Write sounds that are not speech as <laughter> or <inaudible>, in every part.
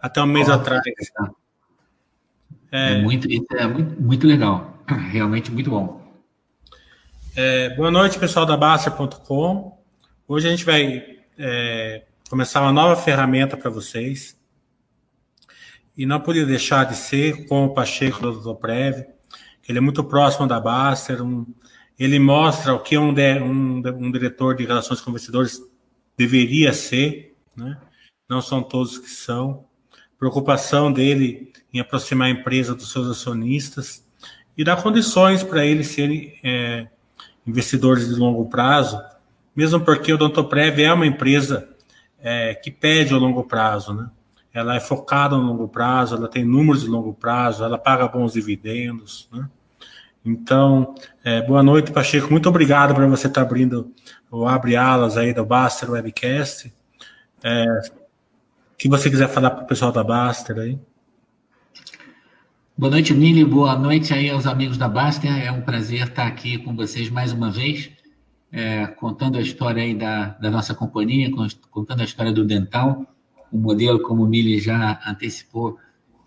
até um mês atrás. É, é, muito, é muito, muito legal. <clears throat> Realmente muito bom. É, boa noite, pessoal da Baster.com. Hoje a gente vai é, começar uma nova ferramenta para vocês. E não podia deixar de ser com o Pacheco do Doutor que ele é muito próximo da Baster. Um, ele mostra o que um, um, um diretor de relações com investidores deveria ser, né? Não são todos que são. Preocupação dele em aproximar a empresa dos seus acionistas e dar condições para eles serem é, investidores de longo prazo, mesmo porque o Dontoprev é uma empresa é, que pede o longo prazo, né? Ela é focada no longo prazo, ela tem números de longo prazo, ela paga bons dividendos, né? Então, é, boa noite, Pacheco. Muito obrigado por você estar abrindo o Abre Alas aí do Baster Webcast. É, que você quiser falar para o pessoal da Baster aí. Boa noite, Mili. Boa noite aí aos amigos da Baster. É um prazer estar aqui com vocês mais uma vez, é, contando a história aí da, da nossa companhia, contando a história do Dental, um modelo, como o Mili já antecipou,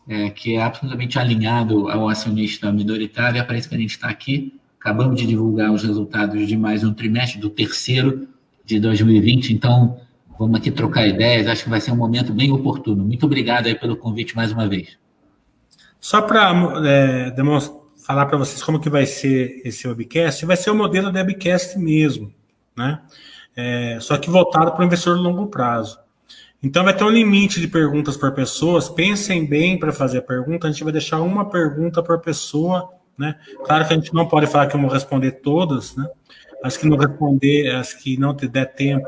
é, que é absolutamente alinhado ao acionista minoritário. É para isso que a gente está aqui. Acabamos de divulgar os resultados de mais um trimestre, do terceiro de 2020. Então, vamos aqui trocar ideias. Acho que vai ser um momento bem oportuno. Muito obrigado aí pelo convite mais uma vez. Só para é, falar para vocês como que vai ser esse webcast, vai ser o modelo de webcast mesmo, né? É, só que voltado para o investidor de longo prazo. Então vai ter um limite de perguntas por pessoas. Pensem bem para fazer a pergunta. A gente vai deixar uma pergunta por pessoa, né? Claro que a gente não pode falar que eu vou responder todas, né? As que não responder, as que não te der tempo,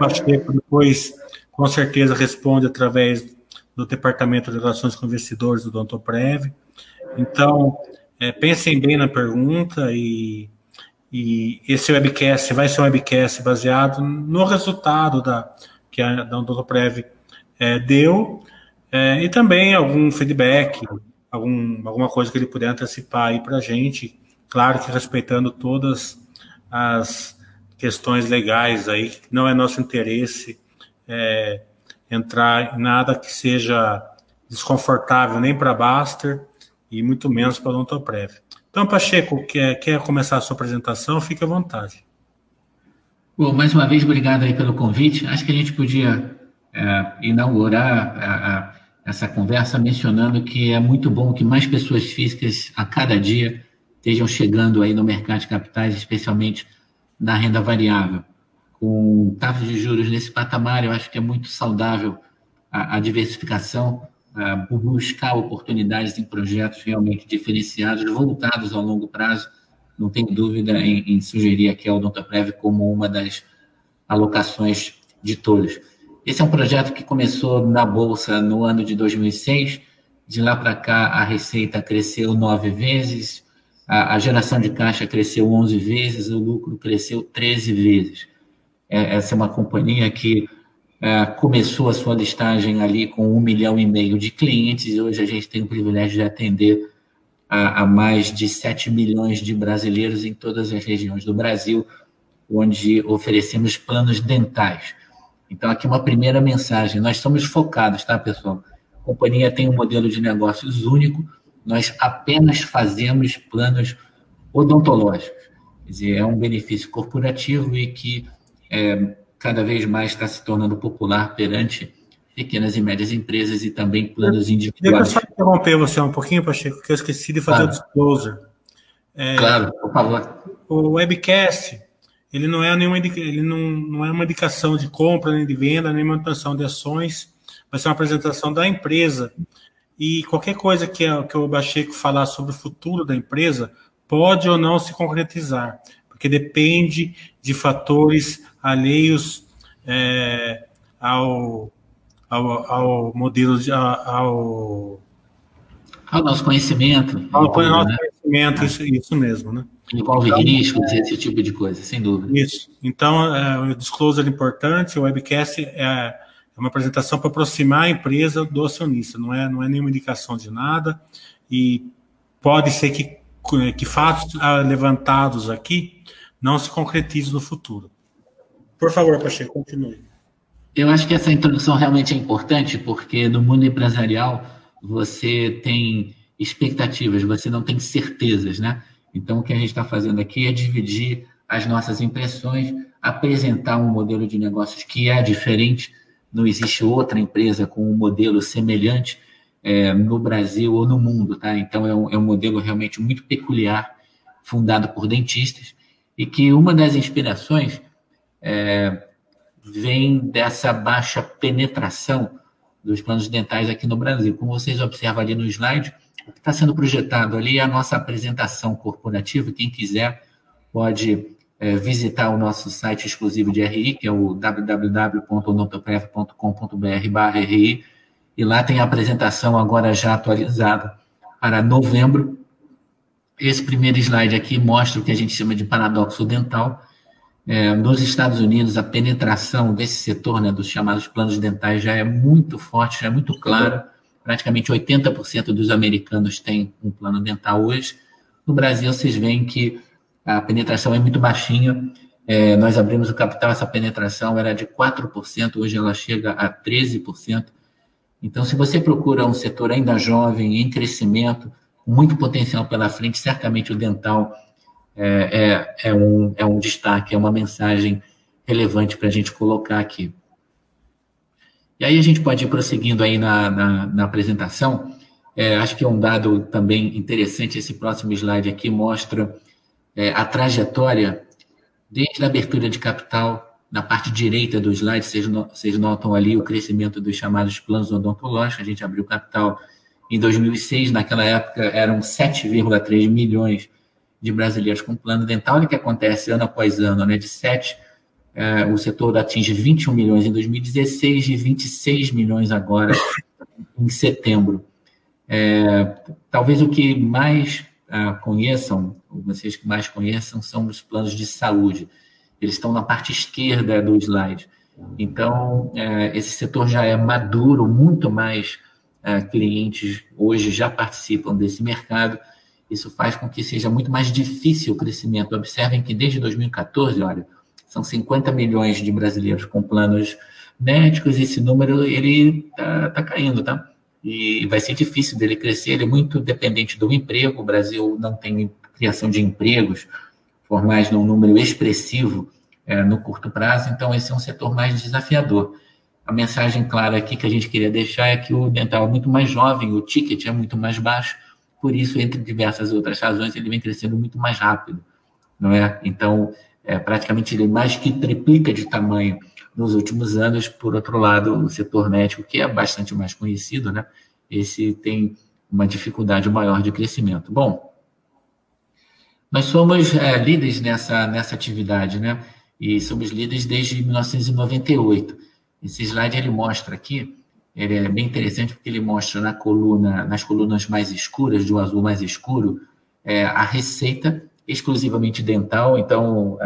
o depois com certeza responde através do Departamento de Relações com Investidores do Dontoprev. Então, é, pensem bem na pergunta e, e esse webcast vai ser um webcast baseado no resultado da, que a Dontoprev é, deu é, e também algum feedback, algum, alguma coisa que ele puder antecipar aí para a gente, claro que respeitando todas as questões legais aí, não é nosso interesse é, entrar em nada que seja desconfortável nem para Baster e muito menos para o Odontoprev. Então, Pacheco, quer, quer começar a sua apresentação? Fique à vontade. Bom, mais uma vez, obrigado aí pelo convite. Acho que a gente podia é, inaugurar a, a, essa conversa mencionando que é muito bom que mais pessoas físicas a cada dia estejam chegando aí no mercado de capitais, especialmente na renda variável com taxas de juros nesse patamar, eu acho que é muito saudável a, a diversificação, a buscar oportunidades em projetos realmente diferenciados, voltados ao longo prazo. Não tenho dúvida em, em sugerir aqui a Odontoprev como uma das alocações de todos. Esse é um projeto que começou na Bolsa no ano de 2006. De lá para cá, a receita cresceu nove vezes, a, a geração de caixa cresceu 11 vezes, o lucro cresceu 13 vezes. É, essa é uma companhia que é, começou a sua listagem ali com um milhão e meio de clientes e hoje a gente tem o privilégio de atender a, a mais de 7 milhões de brasileiros em todas as regiões do Brasil, onde oferecemos planos dentais. Então, aqui uma primeira mensagem: nós somos focados, tá, pessoal? A companhia tem um modelo de negócios único, nós apenas fazemos planos odontológicos. Quer dizer, é um benefício corporativo e que é, cada vez mais está se tornando popular perante pequenas e médias empresas e também planos individuais. Deixa eu só interromper você um pouquinho, Pacheco, que eu esqueci de fazer claro. o disclosure. É, claro, por favor. O webcast, ele não é nenhuma ele não, não é uma indicação de compra, nem de venda, nem manutenção de ações, vai ser uma apresentação da empresa. E qualquer coisa que, que o Pacheco falar sobre o futuro da empresa pode ou não se concretizar, porque depende de fatores alheios é, ao, ao, ao, modelo, de, ao, ao nosso conhecimento. Ao envolve, nosso né? conhecimento, isso, isso mesmo, né? Envolve então, riscos, é, esse tipo de coisa, sem dúvida. Isso. Então, é, o disclosure é importante, o webcast é, é uma apresentação para aproximar a empresa do acionista, não é, não é nenhuma indicação de nada, e pode ser que, que fatos levantados aqui não se concretizem no futuro. Por favor, Pacheco, continue. Eu acho que essa introdução realmente é importante, porque no mundo empresarial você tem expectativas, você não tem certezas, né? Então, o que a gente está fazendo aqui é dividir as nossas impressões, apresentar um modelo de negócios que é diferente, não existe outra empresa com um modelo semelhante é, no Brasil ou no mundo, tá? Então, é um, é um modelo realmente muito peculiar, fundado por dentistas, e que uma das inspirações é, vem dessa baixa penetração dos planos dentais aqui no Brasil. Como vocês observam ali no slide, o que está sendo projetado ali é a nossa apresentação corporativa. Quem quiser pode é, visitar o nosso site exclusivo de RI, que é o www.odontoprev.com.br/ri, e lá tem a apresentação agora já atualizada para novembro. Esse primeiro slide aqui mostra o que a gente chama de paradoxo dental, é, nos Estados Unidos, a penetração desse setor, né, dos chamados planos dentais, já é muito forte, já é muito clara. Praticamente 80% dos americanos têm um plano dental hoje. No Brasil, vocês veem que a penetração é muito baixinha. É, nós abrimos o capital, essa penetração era de 4%, hoje ela chega a 13%. Então, se você procura um setor ainda jovem, em crescimento, com muito potencial pela frente, certamente o dental é, é, é, um, é um destaque, é uma mensagem relevante para a gente colocar aqui. E aí a gente pode ir prosseguindo aí na, na, na apresentação. É, acho que é um dado também interessante, esse próximo slide aqui mostra é, a trajetória desde a abertura de capital, na parte direita do slide, vocês, vocês notam ali o crescimento dos chamados planos odontológicos, a gente abriu capital em 2006, naquela época eram 7,3 milhões de brasileiros com plano dental, o que acontece ano após ano, né? De 7, é, o setor atinge 21 milhões em 2016 e 26 milhões agora <laughs> em setembro. É, talvez o que mais é, conheçam, vocês que mais conheçam, são os planos de saúde. Eles estão na parte esquerda do slide. Então, é, esse setor já é maduro, muito mais é, clientes hoje já participam desse mercado isso faz com que seja muito mais difícil o crescimento. Observem que desde 2014, olha, são 50 milhões de brasileiros com planos médicos, esse número ele tá, tá caindo, tá? E vai ser difícil dele crescer, ele é muito dependente do emprego. O Brasil não tem criação de empregos formais num número expressivo é, no curto prazo, então esse é um setor mais desafiador. A mensagem clara aqui que a gente queria deixar é que o dental é muito mais jovem, o ticket é muito mais baixo, por isso, entre diversas outras razões, ele vem crescendo muito mais rápido, não é? Então, é, praticamente ele mais que triplica de tamanho nos últimos anos. Por outro lado, o setor médico, que é bastante mais conhecido, né? Esse tem uma dificuldade maior de crescimento. Bom, nós somos é, líderes nessa, nessa atividade, né? E somos líderes desde 1998. Esse slide ele mostra aqui ele é bem interessante porque ele mostra na coluna, nas colunas mais escuras, de um azul mais escuro, é, a receita exclusivamente dental. Então,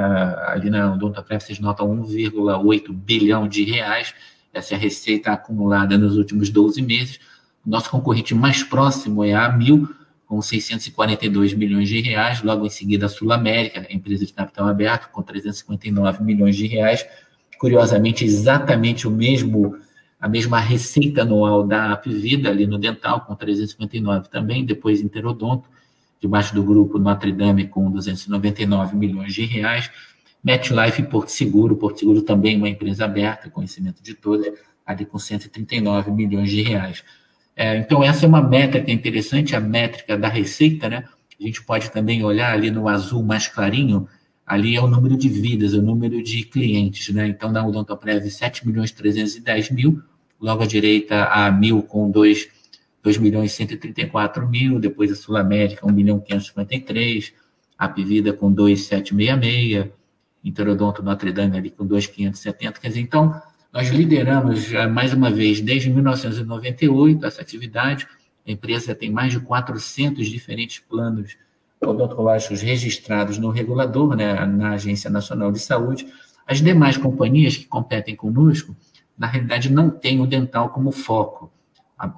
ali na Odontoprev vocês notam 1,8 bilhão de reais. Essa é a receita acumulada nos últimos 12 meses. Nosso concorrente mais próximo é a Amil, com 642 milhões de reais. Logo em seguida, a Sul América, empresa de capital aberto, com 359 milhões de reais. Curiosamente, exatamente o mesmo a mesma receita anual da Apvida ali no dental, com 359 também, depois Interodonto, debaixo do grupo Notre Dame, com 299 milhões de reais, MetLife e Porto Seguro, Porto Seguro também uma empresa aberta, conhecimento de todos, ali com 139 milhões de reais. É, então, essa é uma métrica interessante, a métrica da receita, né? A gente pode também olhar ali no azul mais clarinho, ali é o número de vidas, o número de clientes, né? Então, na Odontoprev, 7 milhões 310 mil, logo à direita a Mil com 2, 2 milhões e 134 mil, depois a Sul América 1 milhão 553, a Pivida com 2,766, Interodonto Notre Dame ali com 2,570, quer dizer, então nós lideramos já mais uma vez desde 1998 essa atividade, a empresa tem mais de 400 diferentes planos odontológicos registrados no regulador, né, na Agência Nacional de Saúde. As demais companhias que competem conosco na realidade não tem o dental como foco.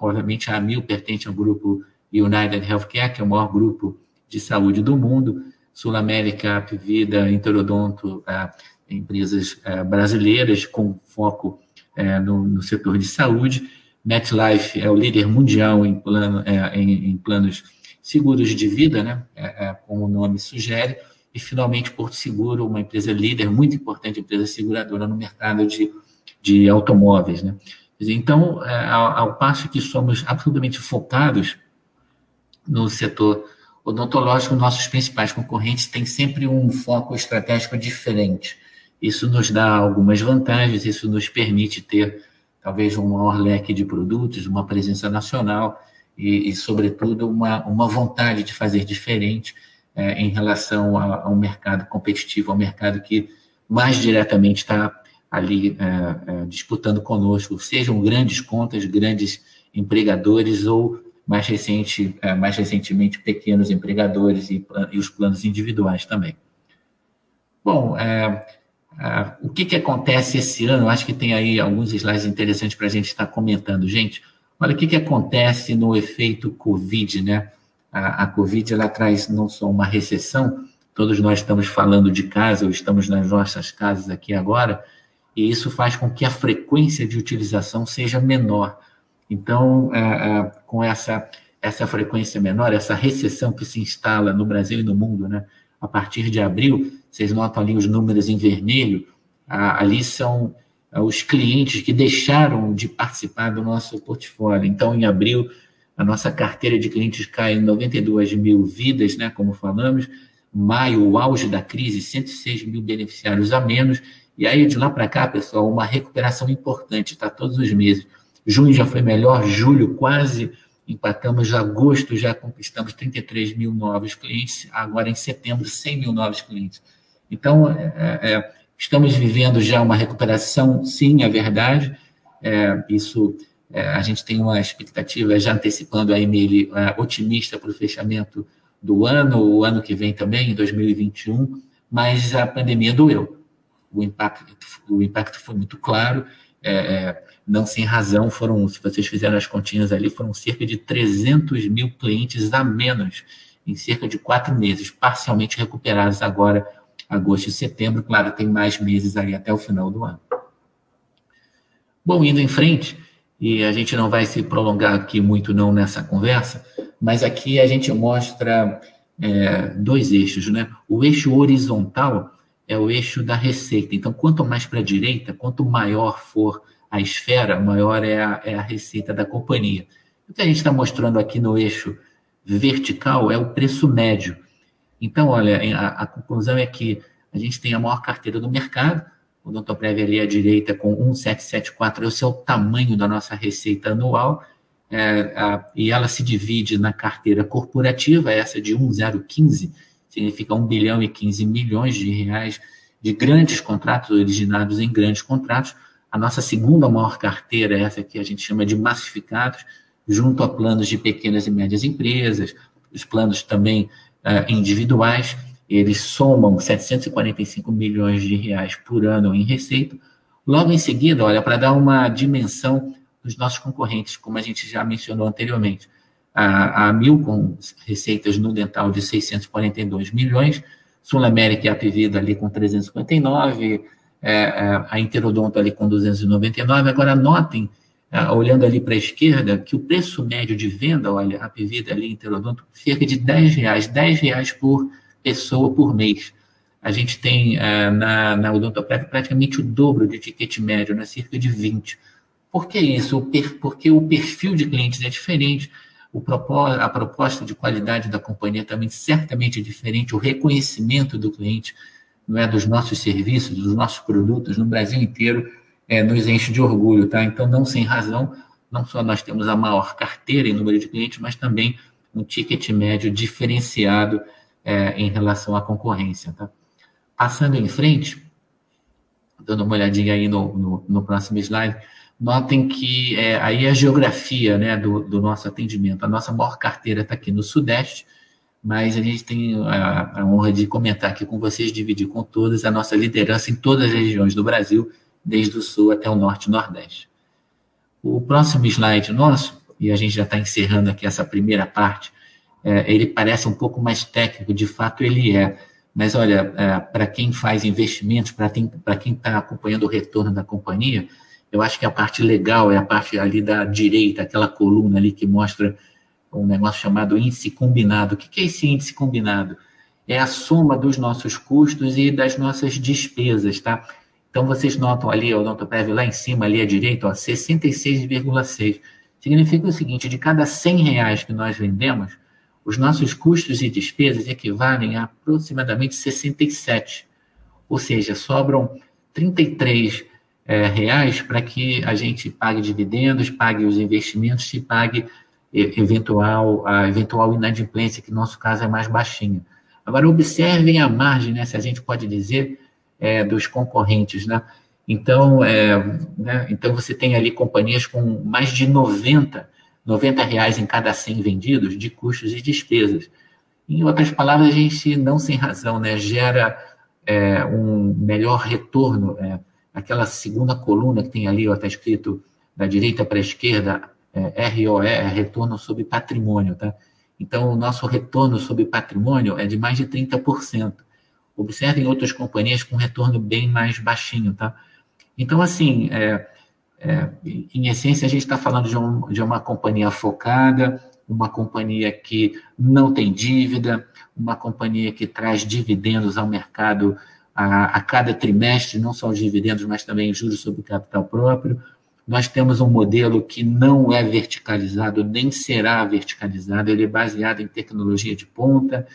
Obviamente, a AMIL pertence ao grupo United Healthcare, que é o maior grupo de saúde do mundo. Sul América, Apvida, Interodonto, é, empresas é, brasileiras com foco é, no, no, setor de saúde. MetLife é o líder mundial em, plano, é, em, em planos seguros de vida, né? É, é, como o nome sugere. E, finalmente, Porto Seguro, uma empresa líder, muito importante, empresa seguradora no mercado de, de automóveis. Né? Então, é, ao, ao passo que somos absolutamente focados no setor odontológico, nossos principais concorrentes têm sempre um foco estratégico diferente. Isso nos dá algumas vantagens, isso nos permite ter talvez um maior leque de produtos, uma presença nacional e, e sobretudo, uma, uma vontade de fazer diferente é, em relação ao mercado competitivo, ao mercado que mais diretamente está ali é, é, disputando conosco, sejam grandes contas, grandes empregadores ou mais, recente, é, mais recentemente pequenos empregadores e, e, os planos individuais também. Bom, é, é, o que, que acontece esse ano? Acho que tem aí alguns slides interessantes para a gente estar comentando. Gente, olha o que, que acontece no efeito Covid, né? a, a Covid ela traz não só uma recessão, todos nós estamos falando de casa, ou estamos nas nossas casas aqui agora, e isso faz com que a frequência de utilização seja menor. Então, é, é, com essa, essa frequência menor, essa recessão que se instala no Brasil e no mundo, né, a partir de abril, vocês notam ali os números em vermelho, ali são os clientes que deixaram de participar do nosso portfólio. Então, em abril, a nossa carteira de clientes cai em 92 mil vidas, né, como falamos. Maio, o auge da crise, 106 mil beneficiários a menos. E aí, de lá para cá, pessoal, uma recuperação importante, está todos os meses. Junho já foi melhor, julho quase empatamos, agosto já conquistamos 33 mil novos clientes, agora em setembro, 100 mil novos clientes. Então, é, é, é, estamos vivendo já uma recuperação, sim, é verdade. É, isso é, a gente tem uma expectativa, já antecipando a Emily, otimista para o fechamento do ano, o ano que vem também, em 2021, mas a pandemia doeu. O impacto, o impacto foi muito claro, é, é não sem razão, foram, se vocês fizeram as continhas ali, foram cerca de 300 mil clientes a menos em cerca de quatro meses, parcialmente recuperados agora, agosto e setembro. Claro, tem mais meses ali até o final do ano. Bom, indo em frente, e a gente não vai se prolongar aqui muito não nessa conversa, mas aqui a gente mostra é, dois eixos, né? O eixo horizontal é o eixo da receita. Então, quanto mais para a direita, quanto maior for a esfera, maior é a, é a receita da companhia. O que a gente está mostrando aqui no eixo vertical é o preço médio. Então, olha, a, a conclusão é que a gente tem a maior carteira do mercado, o Odontoprev ali à direita com 1774 é o tamanho da nossa receita anual, é, a, e ela se divide na carteira corporativa, essa de 1015, significa 1 bilhão e 15 milhões de reais de grandes contratos originados em grandes contratos. A nossa segunda maior carteira, essa que a gente chama de massificados, junto a planos de pequenas e médias empresas, os planos também uh, individuais, eles somam 745 milhões de reais por ano em receita. Logo em seguida, olha, para dar uma dimensão dos nossos concorrentes, como a gente já mencionou anteriormente, a, a Mil com receitas no dental de 642 milhões, Sul América e a Apivida ali com 359, é, é, a Interodonto ali com 299. Agora, notem, olhando ali para a esquerda, que o preço médio de venda, olha, a Apivida ali, Interodonto, cerca de 10 reais, 10 reais por pessoa por mês. A gente tem uh, na, na Odontoprev praticamente o dobro de ticket médio, né? cerca de 20. Por que isso? Porque o perfil de clientes é diferente, a proposta de qualidade da companhia também certamente é diferente, o reconhecimento do cliente não é dos nossos serviços, dos nossos produtos no Brasil inteiro é, nos enche de orgulho, tá? Então, não sem razão, não só nós temos a maior carteira em número de clientes, mas também um ticket médio diferenciado é, em relação à concorrência. Tá? Passando em frente, dando uma olhadinha aí no, no, no próximo slide, notem que é, aí a geografia né, do, do nosso atendimento. A nossa maior carteira está aqui no Sudeste, mas a gente tem a, a, honra de comentar aqui com vocês, dividir com todos a nossa liderança em todas as regiões do Brasil, desde o Sul até o Norte e Nordeste. O próximo slide nosso, e a gente já está encerrando aqui essa primeira parte, é, ele parece um pouco mais técnico, de fato ele é. Mas olha, é, para quem faz investimentos, para quem está acompanhando o retorno da companhia, eu acho que a parte legal é a parte ali da direita, aquela coluna ali que mostra um negócio chamado índice combinado. O que é esse índice combinado? É a soma dos nossos custos e das nossas despesas, tá? Então, vocês notam ali, o Odontoprev lá em cima, ali à direita, 66,6. Significa o seguinte, de cada 100 reais que nós vendemos, os nossos custos e despesas equivalem a aproximadamente 67. Ou seja, sobram 33 é, reais para que a gente pague dividendos, pague os investimentos e pague eventual, a eventual inadimplência, que no nosso caso é mais baixinha. Agora, observem a margem, né, se a gente pode dizer, é, dos concorrentes, né? Então, é, né, então, você tem ali companhias com mais de 90, 90 reais em cada 100 vendidos de custos e despesas. Em outras palavras, a gente, não sem razão, né, gera é, um melhor retorno. É, aquela segunda coluna que tem ali, está escrito da direita para a esquerda, é, ROE, é retorno sobre patrimônio, tá? Então, o nosso retorno sobre patrimônio é de mais de 30%. Observem outras companhias com retorno bem mais baixinho, tá? Então, assim, é, é, em essência, a gente está falando de, um, de uma companhia focada, uma companhia que não tem dívida, uma companhia que traz dividendos ao mercado a, a cada trimestre, não só os dividendos, mas também juros sobre capital próprio. Nós temos um modelo que não é verticalizado, nem será verticalizado, ele é baseado em tecnologia de ponta,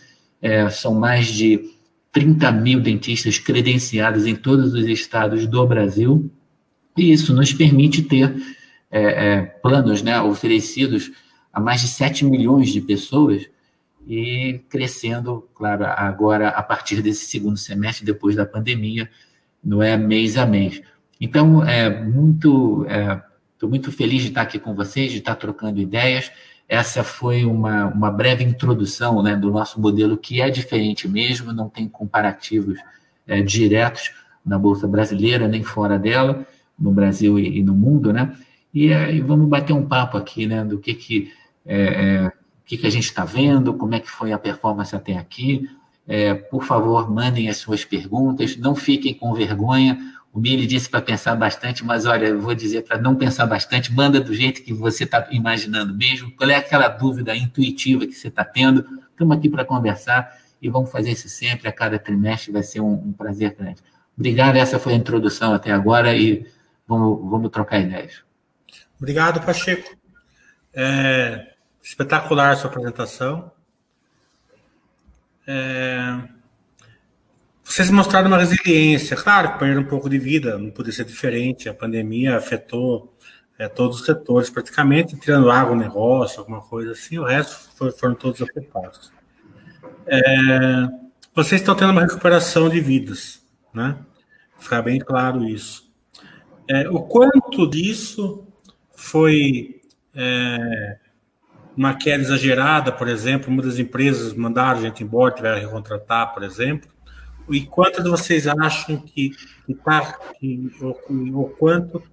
é, são mais de 30 mil dentistas credenciados em todos os estados do Brasil, e isso nos permite ter é, é, planos né, oferecidos a mais de 7 milhões de pessoas e crescendo, claro, agora a partir desse segundo semestre, depois da pandemia, não é mês a mês. Então, é muito, estou é, muito feliz de estar aqui com vocês, de estar trocando ideias. Essa foi uma, uma breve introdução né, do nosso modelo, que é diferente mesmo, não tem comparativos é, diretos na Bolsa Brasileira, nem fora dela, no Brasil e, e no mundo, né? E, é, vamos bater um papo aqui, né, do que que, é, é, que, que a gente está vendo, como é que foi a performance até aqui. É, por favor, mandem as suas perguntas, não fiquem com vergonha, o Mili disse para pensar bastante, mas olha, eu vou dizer para não pensar bastante, manda do jeito que você está imaginando mesmo. Qual é aquela dúvida intuitiva que você está tendo? Estamos aqui para conversar e vamos fazer isso sempre, a cada trimestre, vai ser um, um, prazer grande. Obrigado, essa foi a introdução até agora e vamos, vamos trocar ideias. Obrigado, Pacheco. É, espetacular a sua apresentação. É, vocês mostraram uma resiliência, claro perderam um pouco de vida, não podia ser diferente, a pandemia afetou é, todos os setores praticamente, tirando agronegócio, alguma coisa assim, o resto foi, foram todos afetados. É, vocês estão tendo uma recuperação de vidas, né? Ficar bem claro isso. É, o quanto disso foi é, uma queda exagerada, por exemplo, muitas empresas mandaram gente embora, tiveram que recontratar, por exemplo, e quantas vocês acham que está, ou, quanto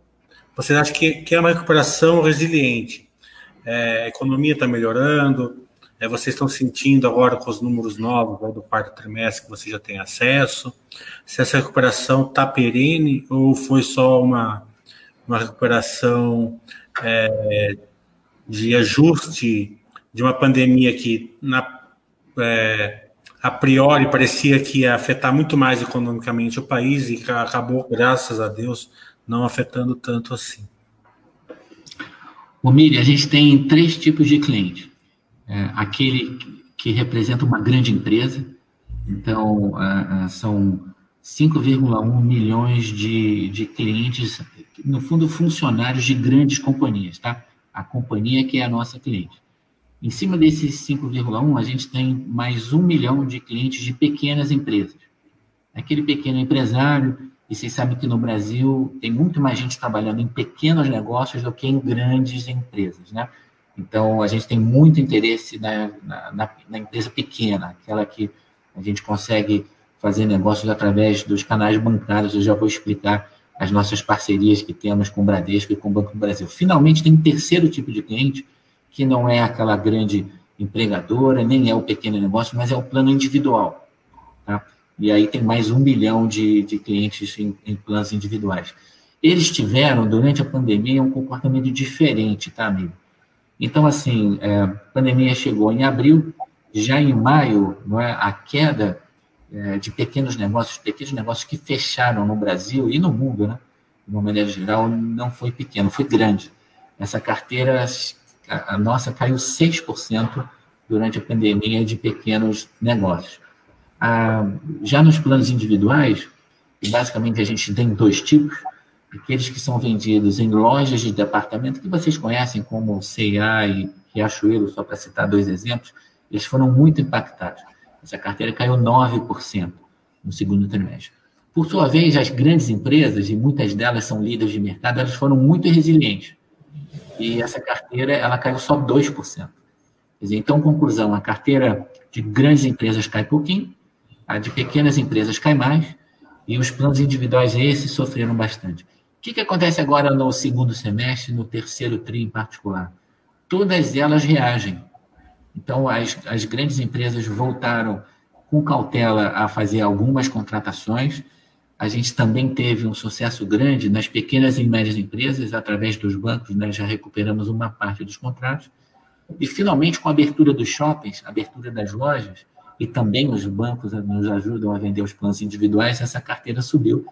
vocês acham que, que é uma recuperação resiliente? É, a economia está melhorando, é, vocês estão sentindo agora com os números novos do quarto trimestre que você já tem acesso, se essa recuperação está perene ou foi só uma, uma recuperação é, de ajuste de uma pandemia que na, é, a priori parecia que ia afetar muito mais economicamente o país e acabou, graças a Deus, não afetando tanto assim. O Miri, a gente tem três tipos de cliente. É, aquele que representa uma grande empresa, então é, é são 5,1 milhões de, de clientes, no fundo, funcionários de grandes companhias, tá? A companhia que é a nossa cliente. Em cima desses 5,1, a gente tem mais um milhão de clientes de pequenas empresas. Aquele pequeno empresário, e vocês sabem que no Brasil tem muito mais gente trabalhando em pequenos negócios do que em grandes empresas, né? Então, a gente tem muito interesse na, na, na empresa pequena, aquela que a gente consegue fazer negócios através dos canais bancários. Eu já vou explicar as nossas parcerias que temos com o Bradesco e com o Banco do Brasil. Finalmente, tem um terceiro tipo de cliente, que não é aquela grande empregadora, nem é o pequeno negócio, mas é o plano individual. Tá? E aí tem mais um milhão de, de clientes em, em planos individuais. eles tiveram, durante a pandemia, um comportamento diferente, tá, amigo? Então, assim, é, a pandemia chegou em abril, já em maio, não é, a queda é, de pequenos negócios, pequenos negócios que fecharam no Brasil e no mundo, né, de uma maneira geral, não foi pequeno, foi grande. Essa carteira, a, nossa, caiu 6% durante a pandemia de pequenos negócios. Ah, já nos planos individuais, basicamente a gente tem dois tipos, aqueles que são vendidos em lojas de departamento, que vocês conhecem como C&A e Riachuelo, só para citar dois exemplos, eles foram muito impactados. Essa carteira caiu 9% no segundo trimestre. Por sua vez, as grandes empresas, e muitas delas são líderes de mercado, elas foram muito resilientes. E essa carteira, ela caiu só 2%. Dizer, então, conclusão, a carteira de grandes empresas cai pouquinho, a de pequenas empresas cai mais, e os planos individuais esses sofreram bastante. O que, que acontece agora no segundo semestre, no terceiro TRI em particular? Todas elas reagem. Então, as, as grandes empresas voltaram com cautela a fazer algumas contratações. A gente também teve um sucesso grande nas pequenas e médias empresas, através dos bancos, né, já recuperamos uma parte dos contratos. E, finalmente, com a abertura dos shoppings, abertura das lojas, e também os bancos nos ajudam a vender os planos individuais, essa carteira subiu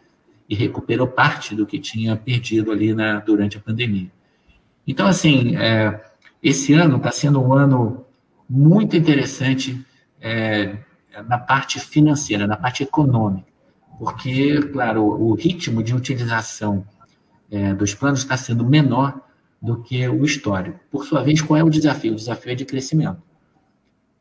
e recuperou parte do que tinha perdido ali na, durante a pandemia. Então, assim, é, esse ano está sendo um ano muito interessante é, na parte financeira, na parte econômica, porque, claro, o ritmo de utilização é, dos planos está sendo menor do que o histórico. Por sua vez, qual é o desafio? O desafio é de crescimento.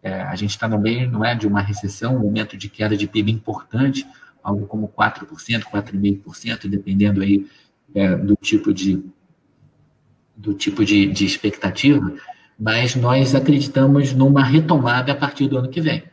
É, a gente está no meio, não é, de uma recessão, um momento de queda de PIB importante, algo como 4%, 4,5%, dependendo aí é, do tipo de do tipo de, de expectativa mas nós acreditamos numa retomada a partir do ano que vem.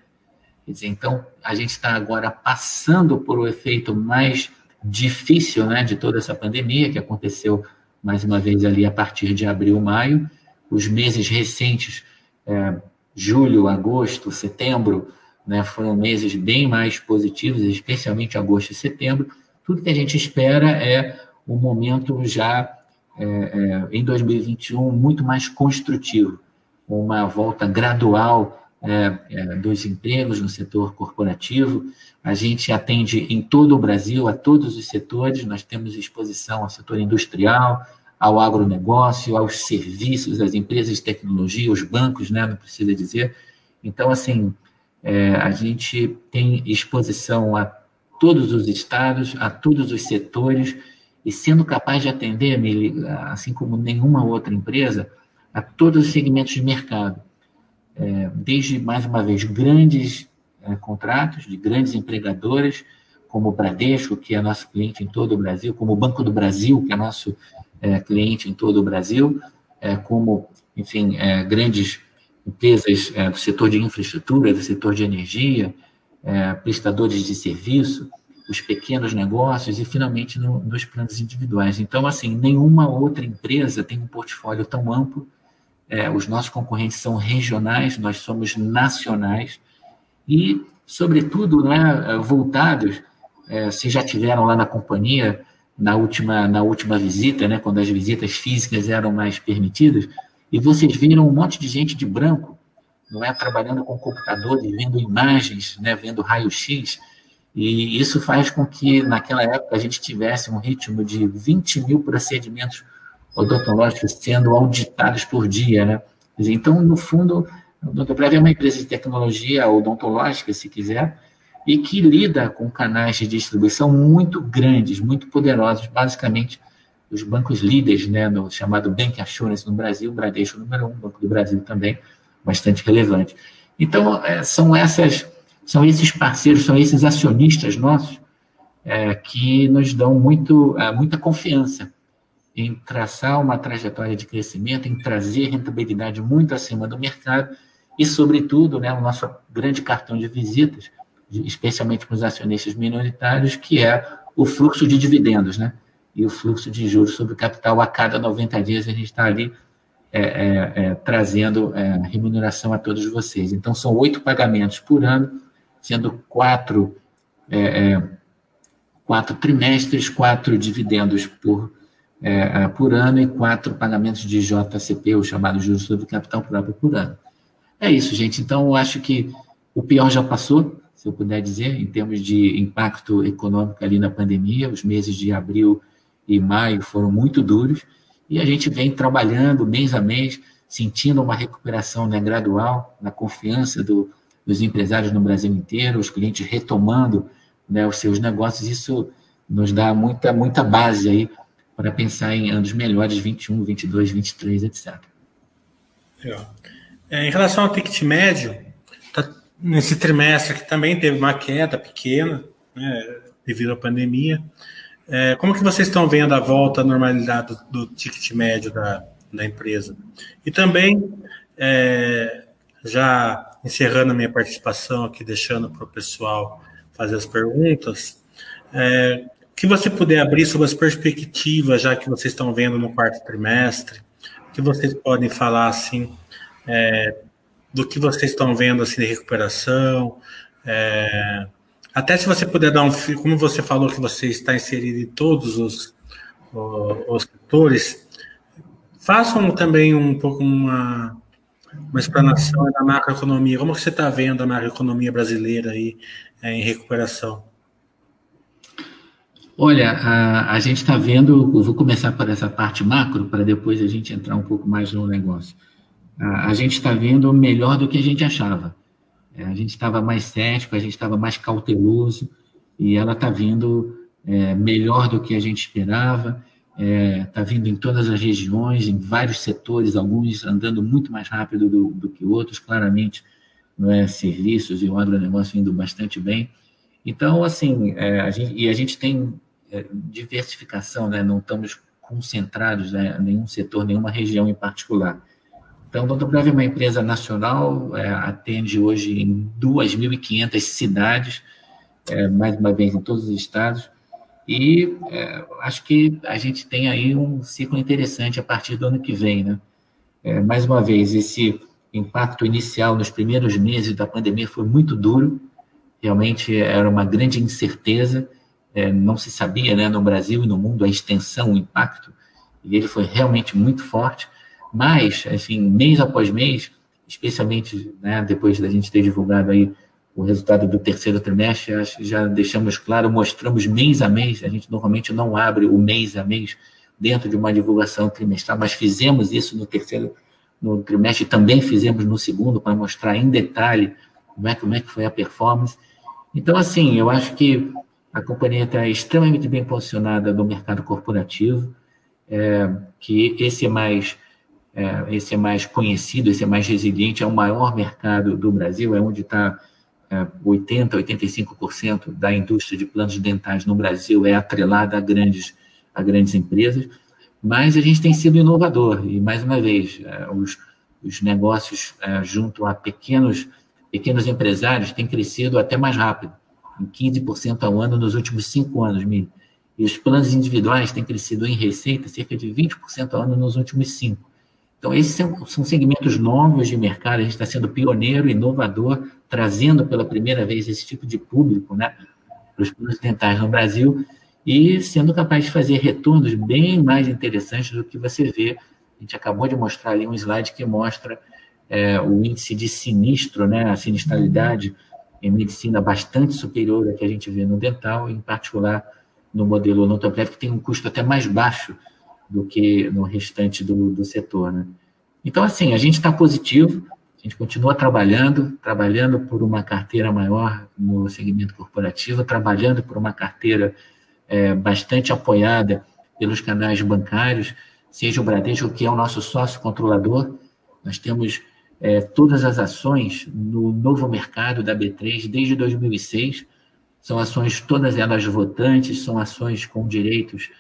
Quer dizer, então, a gente está agora passando por o efeito mais difícil né, de toda essa pandemia, que aconteceu, mais uma vez, ali a partir de abril, maio. Os meses recentes, é, julho, agosto, setembro, né, foram meses bem mais positivos, especialmente agosto e setembro. Tudo que a gente espera é um momento já é, é, em 2021 muito mais construtivo, uma volta gradual é, é, dos empregos no setor corporativo. A gente atende em todo o Brasil, a todos os setores, nós temos exposição ao setor industrial, ao agronegócio, aos serviços, às empresas de tecnologia, os bancos, né, não precisa dizer. Então, assim, é, a gente tem exposição a todos os estados, a todos os setores, e sendo capaz de atender, assim como nenhuma outra empresa, a todos os segmentos de mercado. É, desde, mais uma vez, grandes é, contratos de grandes empregadoras, como o Bradesco, que é nosso cliente em todo o Brasil, como o Banco do Brasil, que é nosso é, cliente em todo o Brasil, é, como, enfim, é, grandes empresas é, do setor de infraestrutura, do setor de energia, prestadores de serviço, os pequenos negócios e, finalmente, no, nos planos individuais. Então, assim, nenhuma outra empresa tem um portfólio tão amplo. É, os nossos concorrentes são regionais, nós somos nacionais e, sobretudo, né, voltados. É, se já tiveram lá na companhia na última na última visita, né, quando as visitas físicas eram mais permitidas, e vocês viram um monte de gente de branco, não é trabalhando com computadores, vendo imagens, né, vendo raio-x e isso faz com que, naquela época, a gente tivesse um ritmo de 20 mil procedimentos odontológicos sendo auditados por dia, né? Então, no fundo, o Odontoprev é uma empresa de tecnologia odontológica, se quiser, e que lida com canais de distribuição muito grandes, muito poderosos, basicamente os bancos líderes, né, no chamado Bank Assurance no Brasil, Bradesco número um, Banco do Brasil também, bastante relevante. Então, é, são essas são esses parceiros, são esses acionistas nossos é, que nos dão muito, é, muita confiança em traçar uma trajetória de crescimento, em trazer rentabilidade muito acima do mercado e, sobretudo, né, o nosso grande cartão de visitas, especialmente para os acionistas minoritários, que é o fluxo de dividendos, né? E o fluxo de juros sobre capital a cada 90 dias a gente está ali é, é, é, trazendo é, remuneração a todos vocês. Então, são oito pagamentos por ano, sendo quatro, é, é, quatro trimestres, quatro dividendos por, é, é por ano e quatro pagamentos de JCP, o chamado juros sobre capital próprio por ano. É isso, gente. Então, eu acho que o pior já passou, se eu puder dizer, em termos de impacto econômico ali na pandemia. Os meses de abril e maio foram muito duros e a gente vem trabalhando mês a mês, sentindo uma recuperação né, gradual na confiança do, dos empresários no Brasil inteiro, os clientes retomando né, os seus negócios. Isso nos dá muita, muita base aí para pensar em anos melhores, 21, 22, 23, etc. É, em relação ao ticket médio, tá, nesse trimestre que também teve uma queda pequena, né, devido à pandemia. É, como que vocês estão vendo a volta à normalidade do, do ticket médio da, da empresa? E também, é, já encerrando a minha participação aqui, deixando para o pessoal fazer as perguntas, é, que você puder abrir sobre as perspectivas, já que vocês estão vendo no quarto trimestre, que vocês podem falar assim é, do que vocês estão vendo assim de recuperação, é, até se você puder dar um, como você falou que você está inserido em todos os, os setores, façam também um pouco uma, uma explanação da macroeconomia. Como você está vendo a macroeconomia brasileira aí é, em recuperação? Olha, a, a gente está vendo, eu vou começar por essa parte macro, para depois a gente entrar um pouco mais no negócio. A, a gente está vendo melhor do que a gente achava. É, a gente estava mais cético, a gente estava mais cauteloso, e ela está vindo é, melhor do que a gente esperava, está é, tá vindo em todas as regiões, em vários setores, alguns andando muito mais rápido do, do que outros, claramente, não é, serviços e o agronegócio indo bastante bem. Então, assim, é, a gente, e a gente tem diversificação, né, não estamos concentrados né, em nenhum setor, nenhuma região em particular. Então, Dona Brava é uma empresa nacional, é, atende hoje em 2.500 cidades, é, mais uma vez em todos os estados, e é, acho que a gente tem aí um ciclo interessante a partir do ano que vem. Né? É, mais uma vez, esse impacto inicial nos primeiros meses da pandemia foi muito duro, realmente era uma grande incerteza, é, não se sabia né, no Brasil e no mundo a extensão, o impacto, e ele foi realmente muito forte. Mas, assim, mês após mês, especialmente né, depois da gente ter divulgado aí o resultado do terceiro trimestre, já deixamos claro, mostramos mês a mês, a gente normalmente não abre o mês a mês dentro de uma divulgação trimestral, mas fizemos isso no terceiro no trimestre também fizemos no segundo para mostrar em detalhe como é, como é que foi a performance. Então, assim, eu acho que a companhia está extremamente bem posicionada no mercado corporativo, é, que esse é mais é, esse é mais conhecido, esse é mais resiliente, é o maior mercado do Brasil, é onde está é, 80%, 85% da indústria de planos dentais no Brasil é atrelada a grandes, a grandes empresas, mas a gente tem sido inovador, e mais uma vez, é, os, os negócios é, junto a pequenos, pequenos empresários têm crescido até mais rápido, em 15% ao ano nos últimos cinco anos, Mili. E os planos individuais têm crescido em receita cerca de 20% ao ano nos últimos cinco. Então, esses são, são segmentos novos de mercado, a gente está sendo pioneiro, inovador, trazendo pela primeira vez esse tipo de público né, para os planos dentais no Brasil e sendo capaz de fazer retornos bem mais interessantes do que você vê. A gente acabou de mostrar ali um slide que mostra é, o índice de sinistro, né, a sinistralidade em medicina bastante superior ao que a gente vê no dental, em particular no modelo odontoplético, que tem um custo até mais baixo do que no restante do, do setor. Né? Então, assim, a gente está positivo, a gente continua trabalhando, trabalhando por uma carteira maior no segmento corporativo, trabalhando por uma carteira é, bastante apoiada pelos canais bancários, seja o Bradesco, que é o nosso sócio controlador. Nós temos é, todas as ações no novo mercado da B3 desde 2006. São ações, todas elas votantes, são ações com direitos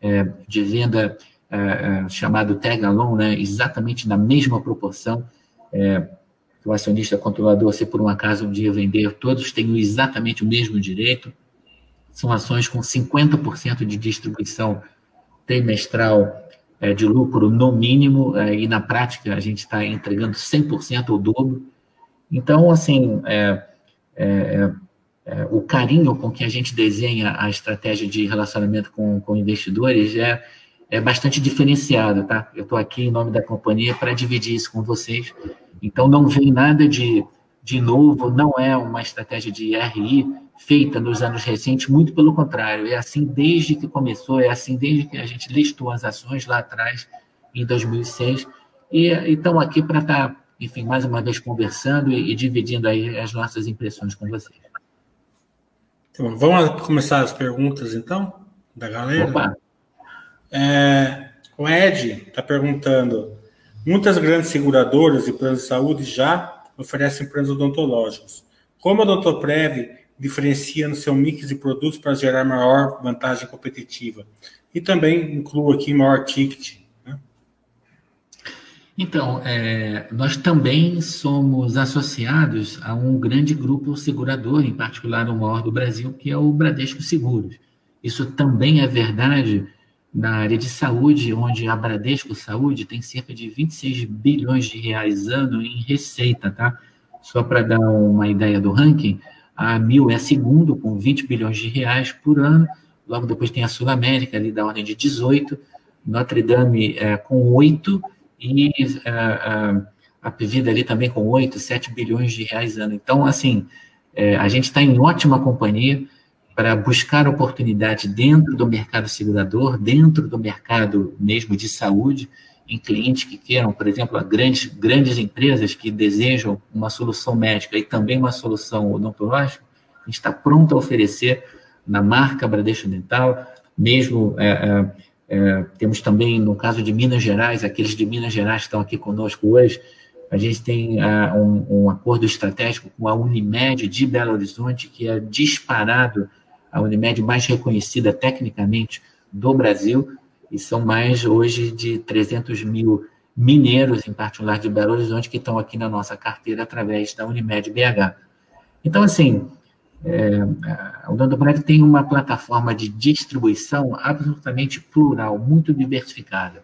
é, de venda é, é, chamado tag along, né, exatamente na mesma proporção é, o acionista controlador, se por um acaso um dia vender, todos têm exatamente o mesmo direito. São ações com 50% de distribuição trimestral é, de lucro no mínimo, é, e na prática a gente está entregando 100% ou dobro. Então, assim, é, é, é, o carinho com que a gente desenha a estratégia de relacionamento com, com investidores é, é bastante diferenciado, tá? Eu estou aqui em nome da companhia para dividir isso com vocês. Então, não vem nada de, de novo, não é uma estratégia de RI feita nos anos recentes, muito pelo contrário, é assim desde que começou, é assim desde que a gente listou as ações lá atrás, em 2006, e estão aqui para estar, tá, enfim, mais uma vez conversando e, e dividindo aí as nossas impressões com vocês. Então, vamos começar as perguntas, então, da galera? Opa. É, o Ed está perguntando: muitas grandes seguradoras e planos de saúde já oferecem planos odontológicos. Como a Odontoprev diferencia no seu mix de produtos para gerar maior vantagem competitiva? E também inclui aqui maior ticket. Né? Então, é, nós também somos associados a um grande grupo segurador, em particular o maior do Brasil, que é o Bradesco Seguros. Isso também é verdade na área de saúde, onde a Bradesco Saúde tem cerca de 26 bilhões de reais ano em receita, tá? Só para dar uma ideia do ranking, a Mil é segundo, com 20 bilhões de reais por ano. Logo depois tem a Sul América, ali da ordem de 18, Notre Dame é, com 8 e a, a, a Pevida ali também com 8, 7 bilhões de reais ano. Então, assim, é, a gente está em ótima companhia para buscar oportunidade dentro do mercado segurador, dentro do mercado mesmo de saúde, em clientes que queiram, por exemplo, grandes, grandes empresas que desejam uma solução médica e também uma solução odontológica, a gente está pronto a oferecer na marca Bradesco Dental, mesmo é, é, é, temos também, no caso de Minas Gerais, aqueles de Minas Gerais que estão aqui conosco hoje, a gente tem uh, um, um, acordo estratégico com a Unimed de Belo Horizonte, que é disparado a Unimed mais reconhecida tecnicamente do Brasil, e são mais hoje de 300 mil mineiros, em particular de Belo Horizonte, que estão aqui na nossa carteira através da Unimed BH. Então, assim, é, o Dando tem uma plataforma de distribuição absolutamente plural, muito diversificada.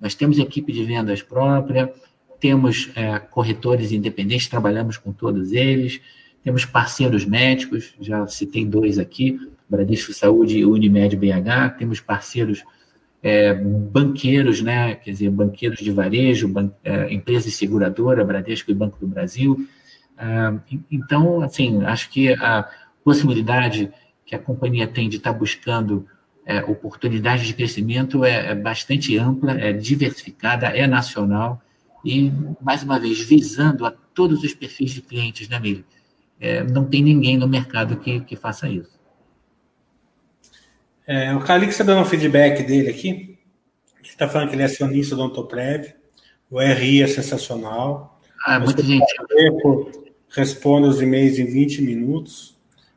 Nós temos equipe de vendas própria, temos é, corretores independentes, trabalhamos com todos eles, temos parceiros médicos, já citei dois aqui, Bradesco Saúde e Unimed BH, temos parceiros é, banqueiros, né, quer dizer, banqueiros de varejo, ban é, empresas seguradoras, Bradesco e Banco do Brasil, ah, então, assim, acho que a possibilidade que a companhia tem de estar buscando é, oportunidades de crescimento é, é, bastante ampla, é diversificada, é nacional e, mais uma vez, visando a todos os perfis de clientes, né, Mili? É, não tem ninguém no mercado que, que faça isso. É, o Calix está dando um feedback dele aqui. Ele está falando que ele é acionista do Ontoprev. O RI é sensacional. Ah, muita gente responde os e-mails em 20 minutos,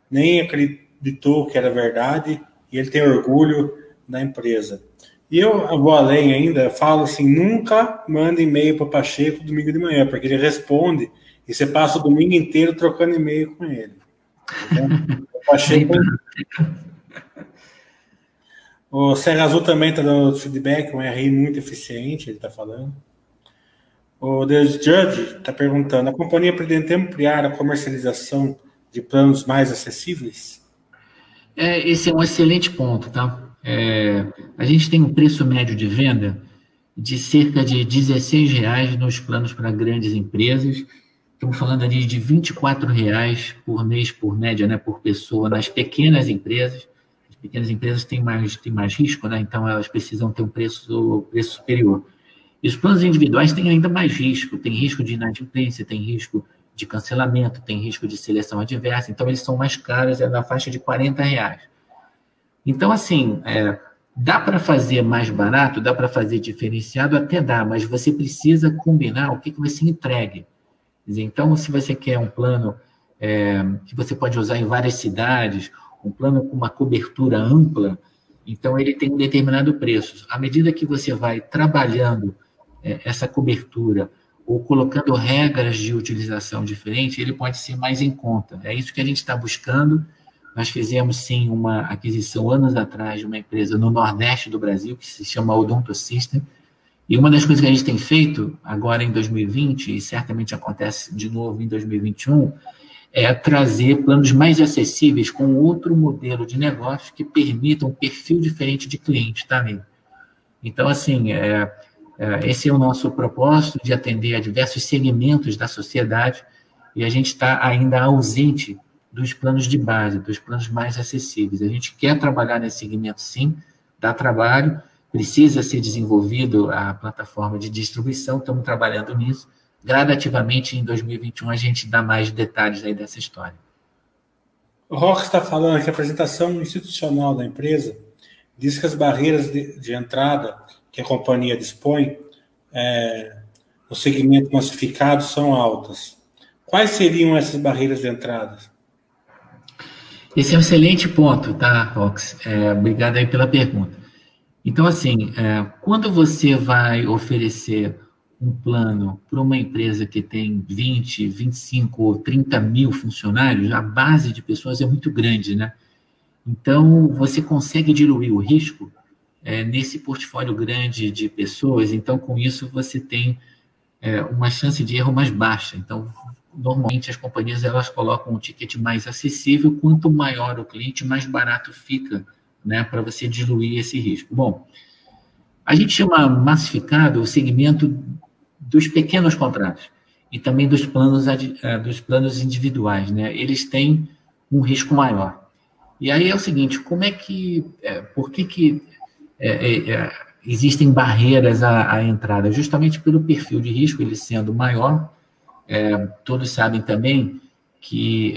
nem acreditou que era verdade e ele tem orgulho da empresa. E eu vou além ainda, falo assim, nunca manda e-mail para o Pacheco domingo de manhã, porque ele responde e você passa o domingo inteiro trocando e-mail com ele. <laughs> o Pacheco... o Serra Azul também está dando feedback, um RI muito eficiente, ele está falando. O The Judge está perguntando: a companhia pretende ampliar a comercialização de planos mais acessíveis? É, esse é um excelente ponto, tá? É, a gente tem um preço médio de venda de cerca de 16 reais nos planos para grandes empresas. Estamos falando ali de 24 reais por mês, por média, né, por pessoa, nas pequenas empresas. As pequenas empresas têm mais, têm mais risco, né, então elas precisam ter um preço, preço superior. E os planos individuais têm ainda mais risco, tem risco de inadimplência, tem risco de cancelamento, tem risco de seleção adversa, então eles são mais caros, é na faixa de 40 reais. Então, assim, é, dá para fazer mais barato, dá para fazer diferenciado, até dá, mas você precisa combinar o que, que ser entregue. Então, se você quer um plano é, que você pode usar em várias cidades, um plano com uma cobertura ampla, então ele tem um determinado preço. À medida que você vai trabalhando é, essa cobertura ou colocando regras de utilização diferentes, ele pode ser mais em conta. É isso que a gente está buscando. Nós fizemos, sim, uma aquisição anos atrás de uma empresa no Nordeste do Brasil, que se chama Odonto System, e uma das coisas que a gente tem feito agora em 2020, e certamente acontece de novo em 2021, é trazer planos mais acessíveis com outro modelo de negócio que permita um perfil diferente de cliente também. Então, assim, é, é, esse é o nosso propósito de atender a diversos segmentos da sociedade e a gente está ainda ausente dos planos de base, dos planos mais acessíveis. A gente quer trabalhar nesse segmento, sim, dá trabalho, precisa ser desenvolvido a plataforma de distribuição, estamos trabalhando nisso. Gradativamente, em 2021, a gente dá mais detalhes aí dessa história. O Rock está falando que a apresentação institucional da empresa diz que as barreiras de, de entrada que a companhia dispõe é, no segmento massificado são altas. Quais seriam essas barreiras de entrada? Esse é um excelente ponto, tá, Rox? É, obrigado aí pela pergunta. Então, assim, é, quando você vai oferecer um plano para uma empresa que tem 20, 25 ou 30 mil funcionários, a base de pessoas é muito grande, né? Então, você consegue diluir o risco é, nesse portfólio grande de pessoas, então, com isso, você tem é, uma chance de erro mais baixa. Então, normalmente, as companhias elas colocam um ticket mais acessível, quanto maior o cliente, mais barato fica né, para você diluir esse risco. Bom, a gente chama massificado o segmento dos pequenos contratos e também dos planos, eh, dos planos individuais, né? Eles têm um risco maior. E aí é o seguinte, como é que, é, por que que é, é, existem barreiras à, à, entrada? Justamente pelo perfil de risco, ele sendo maior, todos sabem também que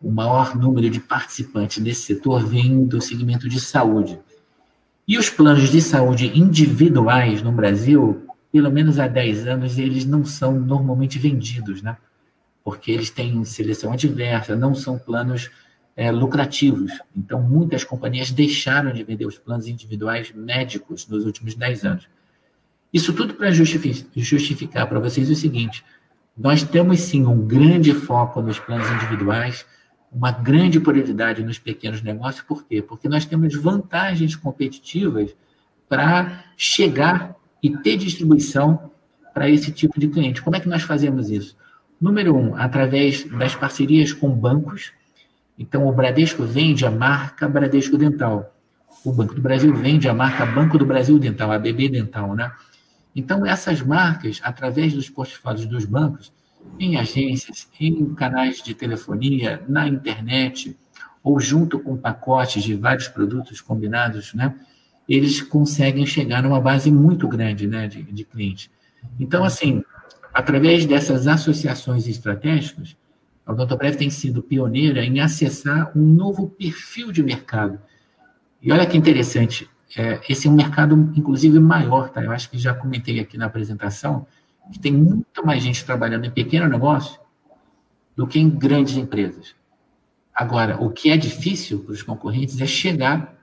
o maior número de participantes desse setor vem do segmento de saúde. E os planos de saúde individuais no Brasil, pelo menos há 10 anos, eles não são normalmente vendidos, né? Porque eles têm seleção adversa, não são planos é, lucrativos. Então, muitas companhias deixaram de vender os planos individuais médicos nos últimos 10 anos. Isso tudo para justificar para vocês o seguinte: nós temos sim um grande foco nos planos individuais uma grande prioridade nos pequenos negócios, por quê? Porque nós temos vantagens competitivas para chegar e ter distribuição para esse tipo de cliente. Como é que nós fazemos isso? Número um, através das parcerias com bancos. Então, o Bradesco vende a marca Bradesco Dental. O Banco do Brasil vende a marca Banco do Brasil Dental, a BB Dental, né? Então, essas marcas, através dos portfólios dos bancos, em agências, em canais de telefonia, na internet, ou junto com pacotes de vários produtos combinados, né? Eles conseguem chegar numa base muito grande, né, de, de clientes. Então, assim, através dessas associações estratégicas, a Odontoprev tem sido pioneira em acessar um novo perfil de mercado. E olha que interessante, é, esse é um mercado, inclusive, maior, tá? Eu acho que já comentei aqui na apresentação, que tem muito mais gente trabalhando em pequeno negócio do que em grandes empresas. Agora, o que é difícil para os concorrentes é chegar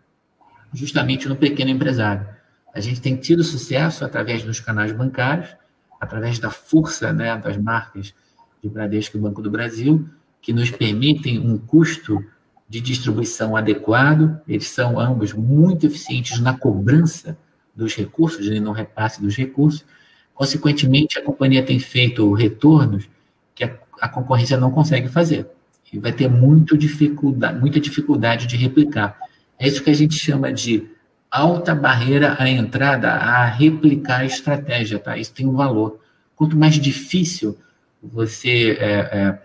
justamente no pequeno empresário. A gente tem tido sucesso através dos canais bancários, através da força né, das marcas de Bradesco e Banco do Brasil, que nos permitem um custo de distribuição adequado. Eles são ambos muito eficientes na cobrança dos recursos e no repasse dos recursos. Consequentemente, a companhia tem feito retornos que a, a concorrência não consegue fazer. E vai ter muito dificuldade, muita dificuldade de replicar. É isso que a gente chama de alta barreira à entrada a replicar a estratégia, tá? Isso tem um valor. Quanto mais difícil você é,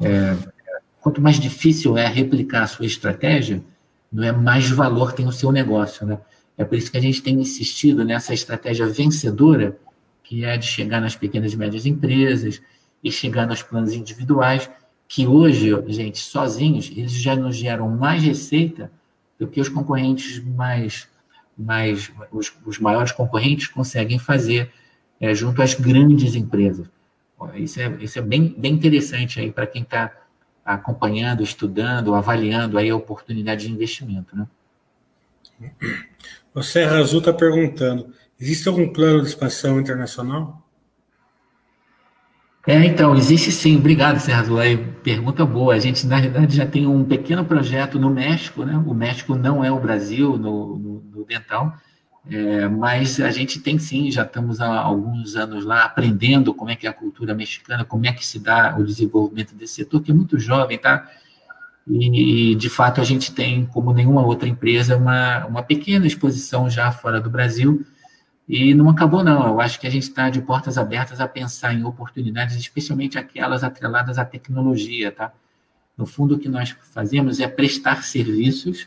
é, é, quanto mais difícil é replicar a sua estratégia, não é mais valor tem o seu negócio, né? É por isso que a gente tem insistido nessa estratégia vencedora que é de chegar nas pequenas e médias empresas e chegar nos planos individuais, que hoje, gente, sozinhos, eles já nos geram mais receita do que os concorrentes mais, mais os, os maiores concorrentes conseguem fazer é, junto às grandes empresas. Isso é, isso é bem, bem interessante aí para quem está acompanhando, estudando, avaliando aí a oportunidade de investimento, né? O Serra Azul está perguntando: Existe algum plano de expansão internacional? É, então, existe sim. Obrigado, Sérgio. É, pergunta boa. A gente, na verdade, já tem um pequeno projeto no México, né? O México não é o Brasil no, no, no dental, É, mas a gente tem sim, já estamos há alguns anos lá aprendendo como é que é a cultura mexicana, como é que se dá o desenvolvimento desse setor, que é muito jovem, tá? E, de fato, a gente tem, como nenhuma outra empresa, uma, uma pequena exposição já fora do Brasil, e não acabou, não. Eu acho que a gente está de portas abertas a pensar em oportunidades, especialmente aquelas atreladas à tecnologia, tá? No fundo, o que nós fazemos é prestar serviços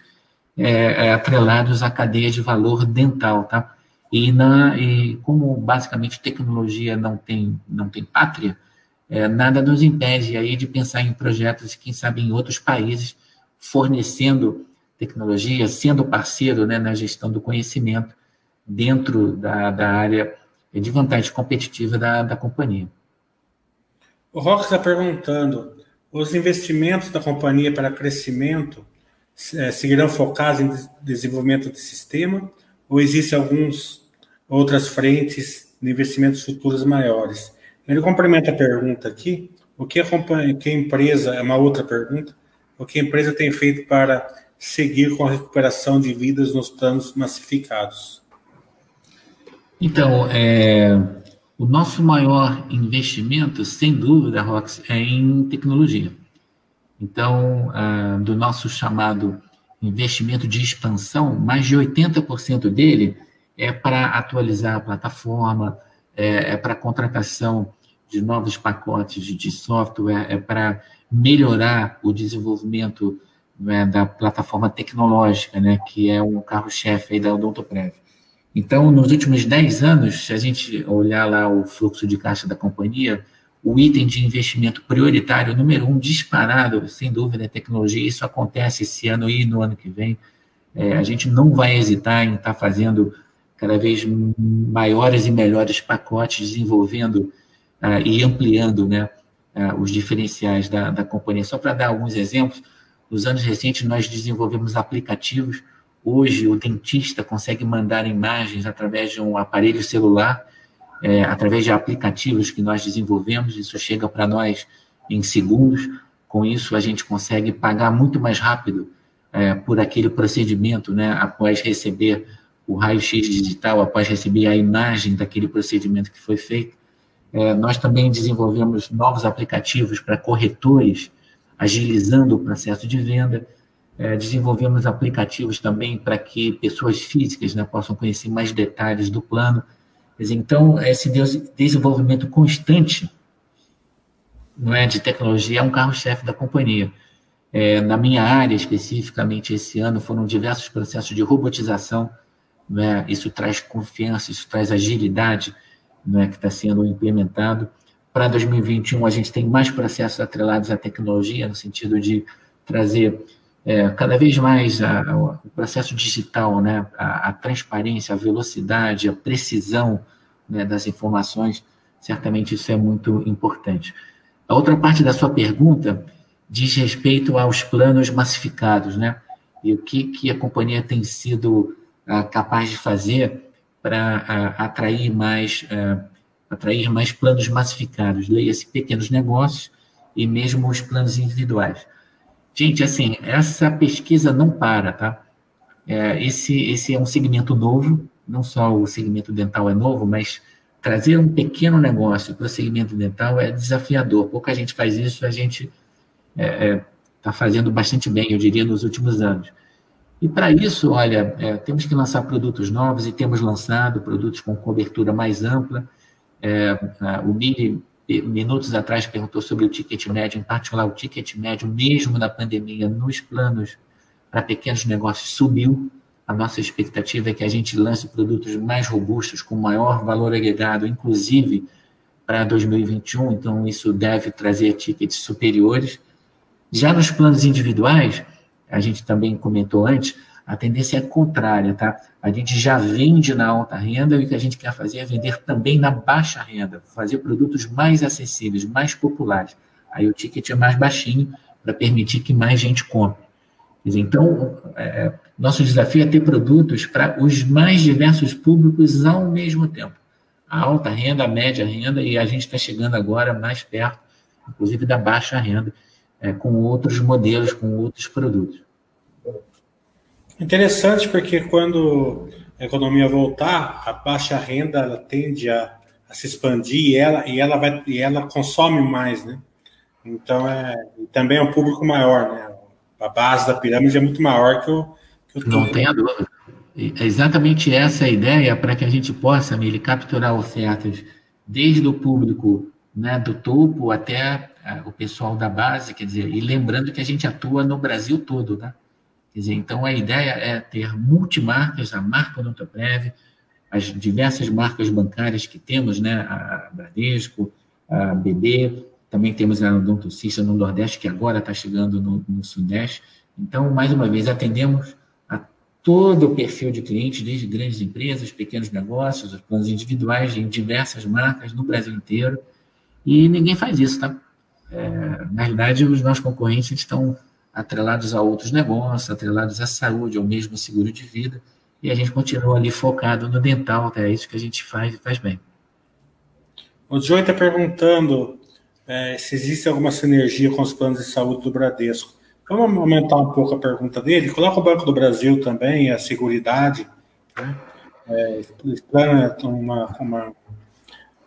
é, é, atrelados à cadeia de valor dental, tá? E, na, e como basicamente tecnologia não tem, não tem pátria, é, nada nos impede aí de pensar em projetos, quem sabe, em outros países, fornecendo tecnologia, sendo parceiro né, na gestão do conhecimento dentro da, da área de vantagem competitiva da, da companhia. O Rock está perguntando: os investimentos da companhia para crescimento é, seguirão focados em desenvolvimento de sistema ou existem alguns outras frentes de investimentos futuros maiores? Ele complementa a pergunta aqui. O que a, que a empresa, é uma outra pergunta, o que a empresa tem feito para seguir com a recuperação de vidas nos planos massificados? Então, é, o nosso maior investimento, sem dúvida, Rox, é em tecnologia. Então, ah, do nosso chamado investimento de expansão, mais de 80% dele é para atualizar a plataforma, é, é para contratação de novos pacotes de software, é para melhorar o desenvolvimento né, da plataforma tecnológica, né, que é um carro-chefe da Odontoprev. Então, nos últimos 10 anos, se a gente olhar lá o fluxo de caixa da companhia, o item de investimento prioritário número um disparado, sem dúvida, é tecnologia. Isso acontece esse ano e no ano que vem. É, a gente não vai hesitar em estar tá fazendo cada vez maiores e melhores pacotes, desenvolvendo uh, e ampliando né, uh, os diferenciais da, da companhia. Só para dar alguns exemplos, nos anos recentes nós desenvolvemos aplicativos. Hoje o dentista consegue mandar imagens através de um aparelho celular é, através de aplicativos que nós desenvolvemos, isso chega para nós em segundos. Com isso, a gente consegue pagar muito mais rápido é, por aquele procedimento, né, após receber o raio-x digital, após receber a imagem daquele procedimento que foi feito. É, nós também desenvolvemos novos aplicativos para corretores, agilizando o processo de venda. É, desenvolvemos aplicativos também para que pessoas físicas né, possam conhecer mais detalhes do plano então, esse desenvolvimento constante não é, de tecnologia é um carro-chefe da companhia. É, na minha área, especificamente esse ano, foram diversos processos de robotização. Né? Isso traz confiança, isso traz agilidade né, que está sendo implementado. Para 2021, a gente tem mais processos atrelados à tecnologia, no sentido de trazer é, cada vez mais a, a, o processo digital, né, a, a, transparência, a velocidade, a precisão né, das informações, certamente isso é muito importante. A outra parte da sua pergunta diz respeito aos planos massificados, né? E o que, que a companhia tem sido ah, capaz de fazer para ah, atrair mais ah, atrair mais planos massificados, leia-se pequenos negócios e mesmo os planos individuais. Gente, assim, essa pesquisa não para, tá? É, esse, esse é um segmento novo, não só o segmento dental é novo, mas trazer um pequeno negócio para o segmento dental é desafiador. Pouca gente faz isso, a gente está é, é, fazendo bastante bem, eu diria, nos últimos anos. E para isso, olha, é, temos que lançar produtos novos e temos lançado produtos com cobertura mais ampla. É, o Mini minutos atrás perguntou sobre o ticket médio, em particular o ticket médio, mesmo na pandemia, nos planos para pequenos negócios, subiu. A nossa expectativa é que a gente lance produtos mais robustos, com maior valor agregado, inclusive para 2021, então isso deve trazer tickets superiores. Já nos planos individuais, a gente também comentou antes, a tendência é contrária, tá? A gente já vende na alta renda e o que a gente quer fazer é vender também na baixa renda, fazer produtos mais acessíveis, mais populares. Aí o ticket é mais baixinho para permitir que mais gente compre. Então, é, nosso desafio é ter produtos para os mais diversos públicos ao mesmo tempo. A alta renda, a média renda, e a gente está chegando agora mais perto, inclusive da baixa renda, é, com outros modelos, com outros produtos. Interessante porque quando a economia voltar, a baixa renda ela tende a, a se expandir e ela, e ela vai e ela consome mais, né? Então é também é um público maior, né? A base da pirâmide é muito maior que o, que o Não tenha dúvida. É exatamente essa a ideia para que a gente possa, Mili, capturar ofertas desde o público né, do topo até é, o pessoal da base, quer dizer, e lembrando que a gente atua no Brasil todo, né? Quer dizer, então a ideia é ter multimarcas, a marca Odontoprev, as diversas marcas bancárias que temos, né? A Bradesco, a BB, também temos a Odontocista no Nordeste, que agora está chegando no, no, Sudeste. Então, mais uma vez, atendemos a todo o perfil de clientes, desde grandes empresas, pequenos negócios, os planos individuais em diversas marcas no Brasil inteiro. E ninguém faz isso, tá? É, na realidade, os nossos concorrentes estão atrelados a outros negócios, atrelados à saúde, ao mesmo seguro de vida, e a gente continua ali focado no dental, é isso que a gente faz e faz bem. O Joey está perguntando é, se existe alguma sinergia com os planos de saúde do Bradesco. Vamos aumentar um pouco a pergunta dele. Coloca o Banco do Brasil também, a Seguridade. Né? É, uma, uma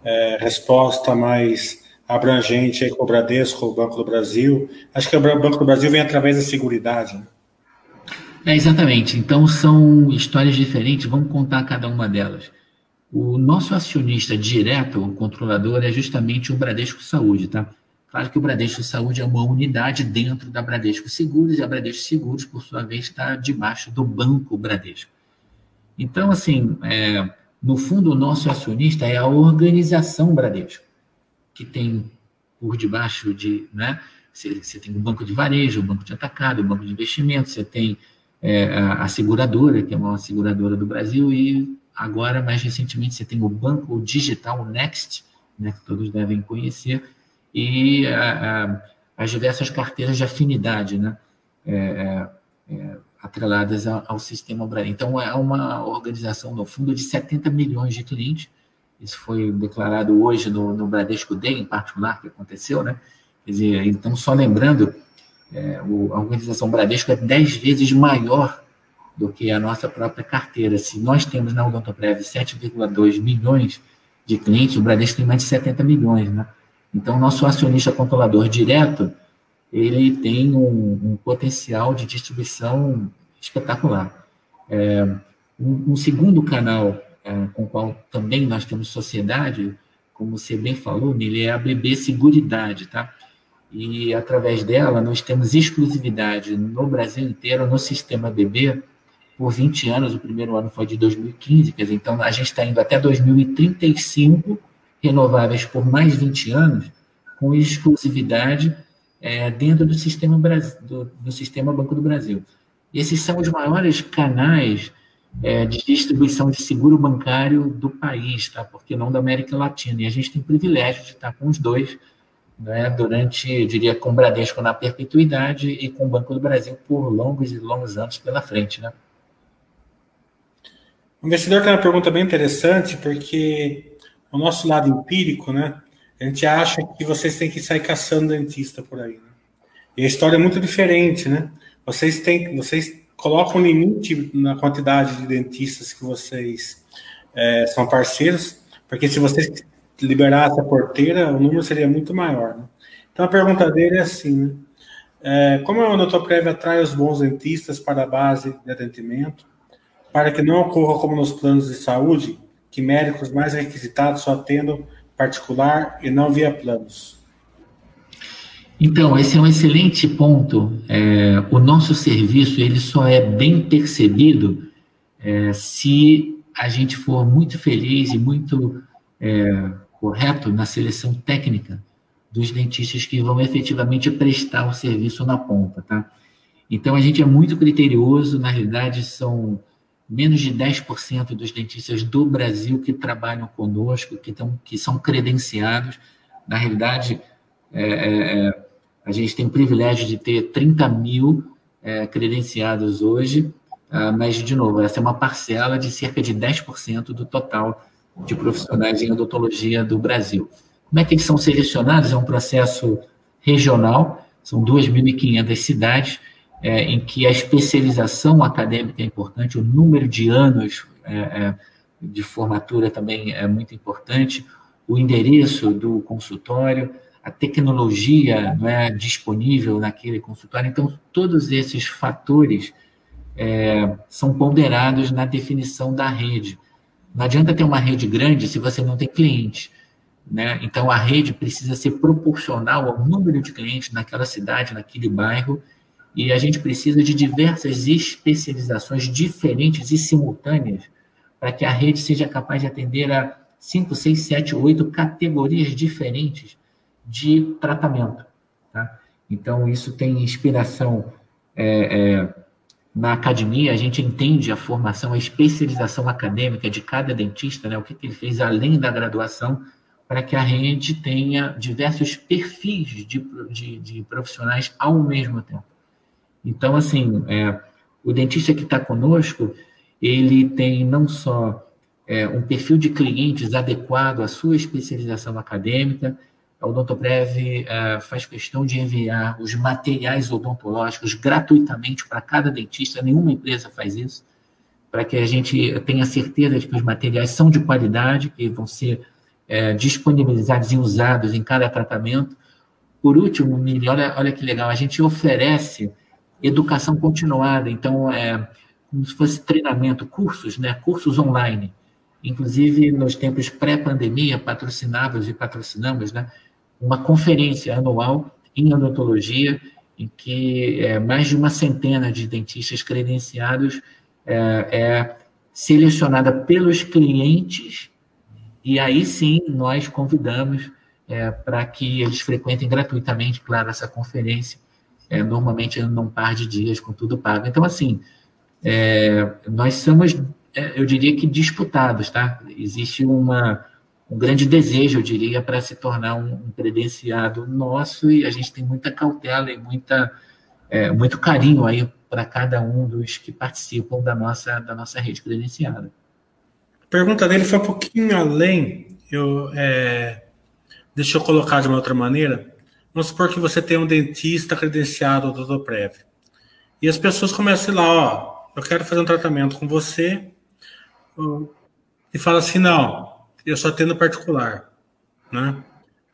é, resposta mais abrangente aí com o Bradesco, o Banco do Brasil. Acho que o Banco do Brasil vem através da Seguridade. Né? É, exatamente. Então são histórias diferentes, vamos contar cada uma delas. O nosso acionista direto, o controlador, é justamente o Bradesco Saúde, tá? Claro que o Bradesco Saúde é uma unidade dentro da Bradesco Seguros e a Bradesco Seguros, por sua vez, está debaixo do Banco Bradesco. Então, assim, é, no fundo, o nosso acionista é a organização Bradesco que tem por debaixo de, né? Você, você tem o banco de varejo, o banco de atacado, o banco de investimento, você tem é, a, a seguradora, que é a maior seguradora do Brasil, e agora, mais recentemente, você tem o banco digital Next, né, que todos devem conhecer, e a, a, as diversas carteiras de afinidade, né, é, é, é atreladas ao, ao sistema Brasil. Então, é uma organização, no fundo, de 70 milhões de clientes, isso foi declarado hoje no, no Bradesco Day, em particular, que aconteceu, né? Quer dizer, então, só lembrando, é, o, a organização Bradesco é 10 vezes maior do que a nossa própria carteira. Se nós temos na Odontoprev 7,2 milhões de clientes, o Bradesco tem mais de 70 milhões, né? Então, nosso acionista controlador direto, ele tem um, um potencial de distribuição espetacular. É, um, um segundo canal é, com o qual também nós temos sociedade, como você bem falou, Mili, é a BB Seguridade, tá? E através dela nós temos exclusividade no Brasil inteiro no sistema BB por 20 anos, o primeiro ano foi de 2015, quer dizer, então a gente está indo até 2035, renováveis por mais 20 anos, com exclusividade é, dentro do sistema, do, do sistema Banco do Brasil. esses são os maiores canais é, de distribuição de seguro bancário do país, tá? porque não da América Latina. E a gente tem privilégio de estar com os dois né, durante, eu diria, com o Bradesco na perpetuidade e com o Banco do Brasil por longos e longos anos pela frente. Né? O investidor tem uma pergunta bem interessante, porque o nosso lado empírico, né, a gente acha que vocês têm que sair caçando dentista por aí. Né? E a história é muito diferente, né? Vocês têm, vocês coloca um limite na quantidade de dentistas que vocês é, são parceiros, porque se vocês liberassem a porteira, o número seria muito maior. Né? Então a pergunta dele é assim: né? é, como a Odontoprev atrai os bons dentistas para a base de atendimento, para que não ocorra como nos planos de saúde, que médicos mais requisitados só atendam particular e não via planos? Então, esse é um excelente ponto. É, o nosso serviço ele só é bem percebido é, se a gente for muito feliz e muito é, correto na seleção técnica dos dentistas que vão efetivamente prestar o serviço na ponta, tá? Então, a gente é muito criterioso, na realidade, são menos de 10% dos dentistas do Brasil que trabalham conosco, que, tão, que são credenciados. Na realidade, é, é, é a gente tem o privilégio de ter 30 mil é, credenciados hoje, uh, mas, de novo, essa é uma parcela de cerca de 10% do total de profissionais em odontologia do Brasil. Como é que eles são selecionados? É um processo regional, são 2.500 cidades, é, em que a especialização acadêmica é importante, o número de anos é, é, de formatura também é muito importante, o endereço do consultório, a tecnologia não é disponível naquele consultório. Então, todos esses fatores é, são ponderados na definição da rede. Não adianta ter uma rede grande se você não tem cliente. Né? Então, a rede precisa ser proporcional ao número de clientes naquela cidade, naquele bairro, e a gente precisa de diversas especializações diferentes e simultâneas para que a rede seja capaz de atender a 5, 6, 7, 8 categorias diferentes de tratamento. Tá? Então, isso tem inspiração é, é, na academia, a gente entende a formação, a especialização acadêmica de cada dentista, né? o que, que ele fez além da graduação, para que a rede tenha diversos perfis de, de, de profissionais ao mesmo tempo. Então, assim, é, o dentista que está conosco, ele tem não só é, um perfil de clientes adequado à sua especialização acadêmica, a Odontoprev é, faz questão de enviar os materiais odontológicos gratuitamente para cada dentista, nenhuma empresa faz isso, para que a gente tenha certeza de que os materiais são de qualidade, que vão ser é, disponibilizados e usados em cada tratamento. Por último, olha, olha que legal, a gente oferece educação continuada, então, é como se fosse treinamento, cursos, né, cursos online. Inclusive, nos tempos pré-pandemia, patrocinávamos e patrocinamos, né, uma conferência anual em odontologia, em que é, mais de uma centena de dentistas credenciados é, é selecionada pelos clientes, e aí sim nós convidamos é, para que eles frequentem gratuitamente, claro, essa conferência, é, normalmente num par de dias, com tudo pago. Então, assim, é, nós somos, é, eu diria que disputados, tá? Existe uma um grande desejo, eu diria, para se tornar um, credenciado nosso e a gente tem muita cautela e muita, é, muito carinho aí para cada um dos que participam da nossa, da nossa rede credenciada. A pergunta dele foi um pouquinho além. Eu, é, deixa eu colocar de uma outra maneira. Vamos supor que você tem um dentista credenciado do Doprev. E as pessoas começam lá, ó, eu quero fazer um tratamento com você. E fala assim, não, eu só tenho particular, né?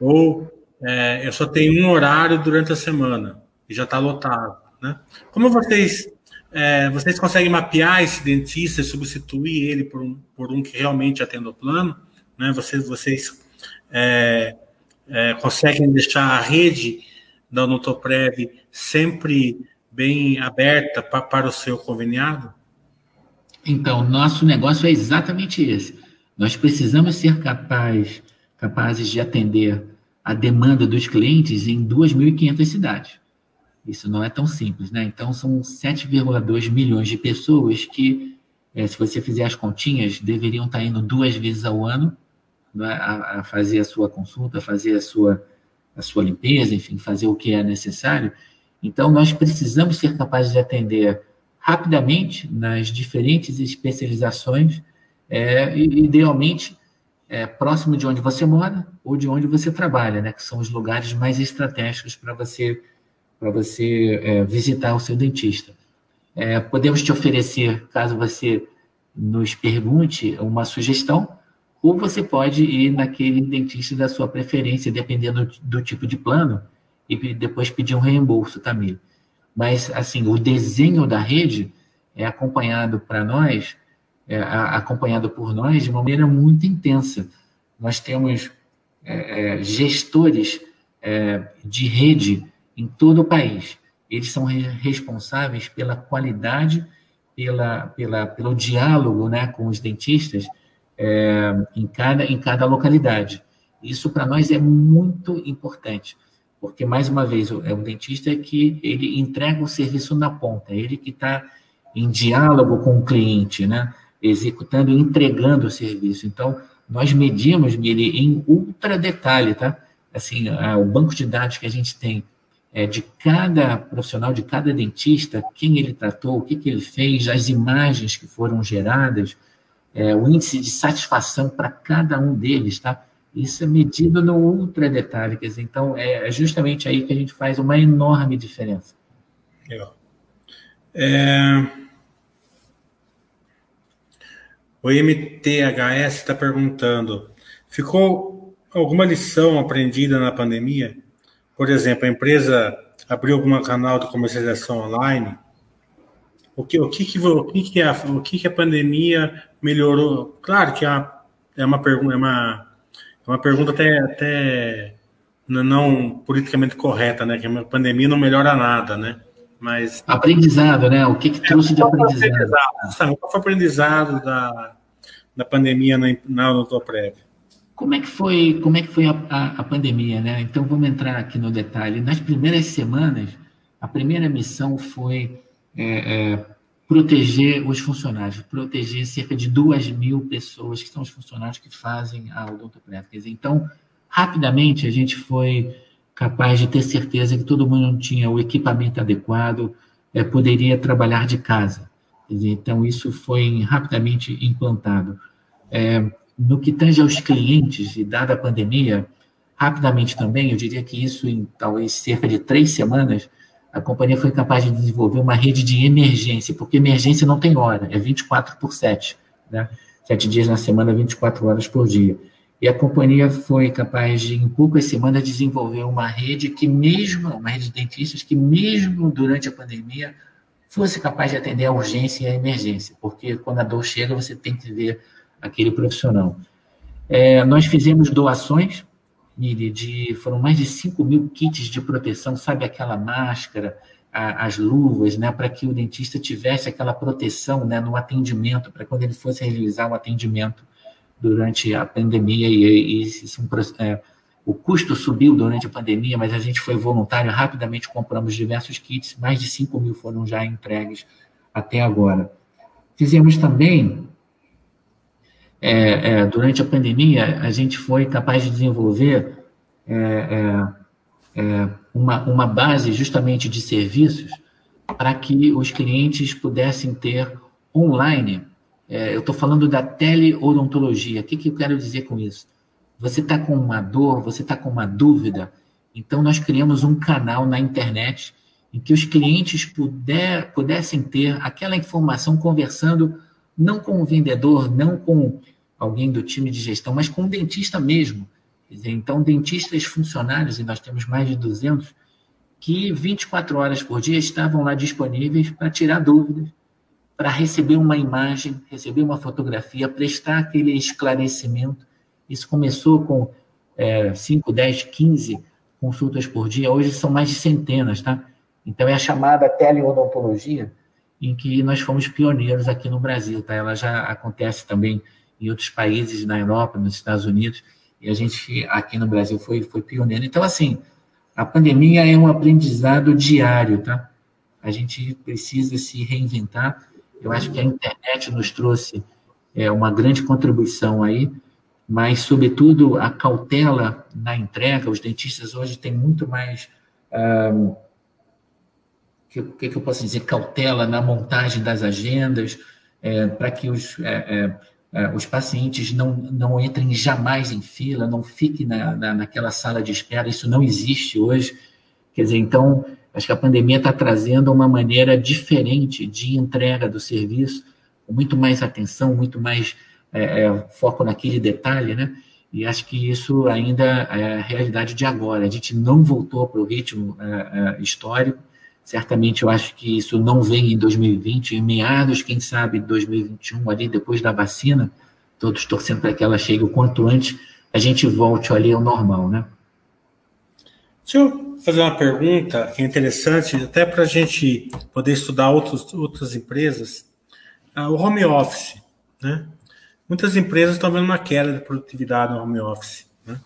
Ou é, eu só tenho um horário durante a semana e já está lotado, né? Como vocês é, vocês conseguem mapear esse dentista e substituir ele por um, por um que realmente atenda o plano, né? Vocês vocês é, é conseguem deixar a rede da Odontoprév sempre bem aberta pra, para o seu conveniado? Então, nosso negócio é exatamente esse nós precisamos ser capaz, capazes de atender a demanda dos clientes em 2.500 cidades. Isso não é tão simples, né? Então, são 7,2 milhões de pessoas que, é, se você fizer as continhas, deveriam estar indo duas vezes ao ano né, a, a, fazer a sua consulta, fazer a sua, a sua limpeza, enfim, fazer o que é necessário. Então, nós precisamos ser capazes de atender rapidamente nas diferentes especializações é, idealmente é, próximo de onde você mora ou de onde você trabalha, né? Que são os lugares mais estratégicos para você para você é, visitar o seu dentista. É, podemos te oferecer, caso você nos pergunte uma sugestão, ou você pode ir naquele dentista da sua preferência, dependendo do, tipo de plano, e depois pedir um reembolso também. Mas, assim, o desenho da rede é acompanhado para nós é, acompanhado por nós de uma maneira muito intensa. Nós temos é, é, gestores é, de rede em todo o país. Eles são responsáveis pela qualidade, pela, pela, pelo diálogo né, com os dentistas é, em, cada, em cada localidade. Isso para nós é muito importante, porque, mais uma vez, é um dentista que ele entrega o serviço na ponta, ele que está em diálogo com o cliente, né? Executando e entregando o serviço. Então, nós medimos ele em ultra detalhe, tá? Assim, o banco de dados que a gente tem é, de cada profissional, de cada dentista, quem ele tratou, o que, que ele fez, as imagens que foram geradas, é, o índice de satisfação para cada um deles, tá? Isso é medido no ultra detalhe, quer dizer, então é justamente aí que a gente faz uma enorme diferença. Legal. É... O MTHS está perguntando: ficou alguma lição aprendida na pandemia? Por exemplo, a empresa abriu algum canal de comercialização online? O que, o que, que, o que, que, a, o que, que a pandemia melhorou? Claro que é é uma pergunta, é uma, é uma pergunta até, até não politicamente correta, né? Que a pandemia não melhora nada, né? Mas aprendizado, né? O que, que trouxe é, de aprendizado? aprendizado qual foi o aprendizado da, da pandemia na, na Odontoprev? Como é que foi, como é que foi a, a, a, pandemia, né? Então vamos entrar aqui no detalhe. Nas primeiras semanas, a primeira missão foi é, é, proteger os funcionários, proteger cerca de duas mil pessoas que são os funcionários que fazem a Odontoprev. Dizer, então rapidamente a gente foi capaz de ter certeza que todo mundo tinha o equipamento adequado, é, poderia trabalhar de casa. Então, isso foi rapidamente implantado. É, no que tange aos clientes, e dada a pandemia, rapidamente também, eu diria que isso em talvez cerca de três semanas, a companhia foi capaz de desenvolver uma rede de emergência, porque emergência não tem hora, é 24 por 7, né? sete dias na semana, 24 horas por dia. E a companhia foi capaz de, em poucas semanas, desenvolver uma rede que mesmo, uma rede de dentistas que mesmo durante a pandemia fosse capaz de atender a urgência e a emergência, porque quando a dor chega, você tem que ver aquele profissional. É, nós fizemos doações, Miri, de, foram mais de 5 mil kits de proteção, sabe aquela máscara, a, as luvas, né, para que o dentista tivesse aquela proteção né, no atendimento, para quando ele fosse realizar o atendimento durante a pandemia e, e é, o custo subiu durante a pandemia, mas a gente foi voluntário, rapidamente compramos diversos kits, mais de 5 mil foram já entregues até agora. Fizemos também, é, é, durante a pandemia, a gente foi capaz de desenvolver é, é, é, uma, uma base justamente de serviços para que os clientes pudessem ter online eu estou falando da teleodontologia. O que, que eu quero dizer com isso? Você está com uma dor, você está com uma dúvida, então nós criamos um canal na internet em que os clientes puder, pudessem ter aquela informação conversando não com o vendedor, não com alguém do time de gestão, mas com o dentista mesmo. Então, dentistas funcionários, e nós temos mais de 200, que 24 horas por dia estavam lá disponíveis para tirar dúvidas, para receber uma imagem, receber uma fotografia, prestar aquele esclarecimento. Isso começou com é, 5, 10, 15 consultas por dia, hoje são mais de centenas, tá? Então é a chamada teleodontologia, em que nós fomos pioneiros aqui no Brasil, tá? Ela já acontece também em outros países, na Europa, nos Estados Unidos, e a gente aqui no Brasil foi, foi pioneiro. Então, assim, a pandemia é um aprendizado diário, tá? A gente precisa se reinventar eu acho que a internet nos trouxe é, uma grande contribuição aí, mas, sobretudo, a cautela na entrega. Os dentistas hoje têm muito mais. O que, que, eu posso dizer? Cautela na montagem das agendas, é, para que os, é, é, é, os pacientes não, não entrem jamais em fila, não fiquem na, na, naquela sala de espera. Isso não existe hoje. Quer dizer, então, Acho que a pandemia está trazendo uma maneira diferente de entrega do serviço, com muito mais atenção, muito mais é, é, foco naquele detalhe, né? E acho que isso ainda é a realidade de agora. A gente não voltou para o ritmo histórico. Certamente eu acho que isso não vem em 2020, em meados, quem sabe, 2021, ali depois da vacina, todos torcendo para que ela chegue o quanto antes, a gente volte ali ao normal, né? Deixa eu fazer uma pergunta que é interessante, até para a gente poder estudar outros, outras empresas. Ah, o home office, né? Muitas empresas estão vendo uma queda de produtividade no home office. Né?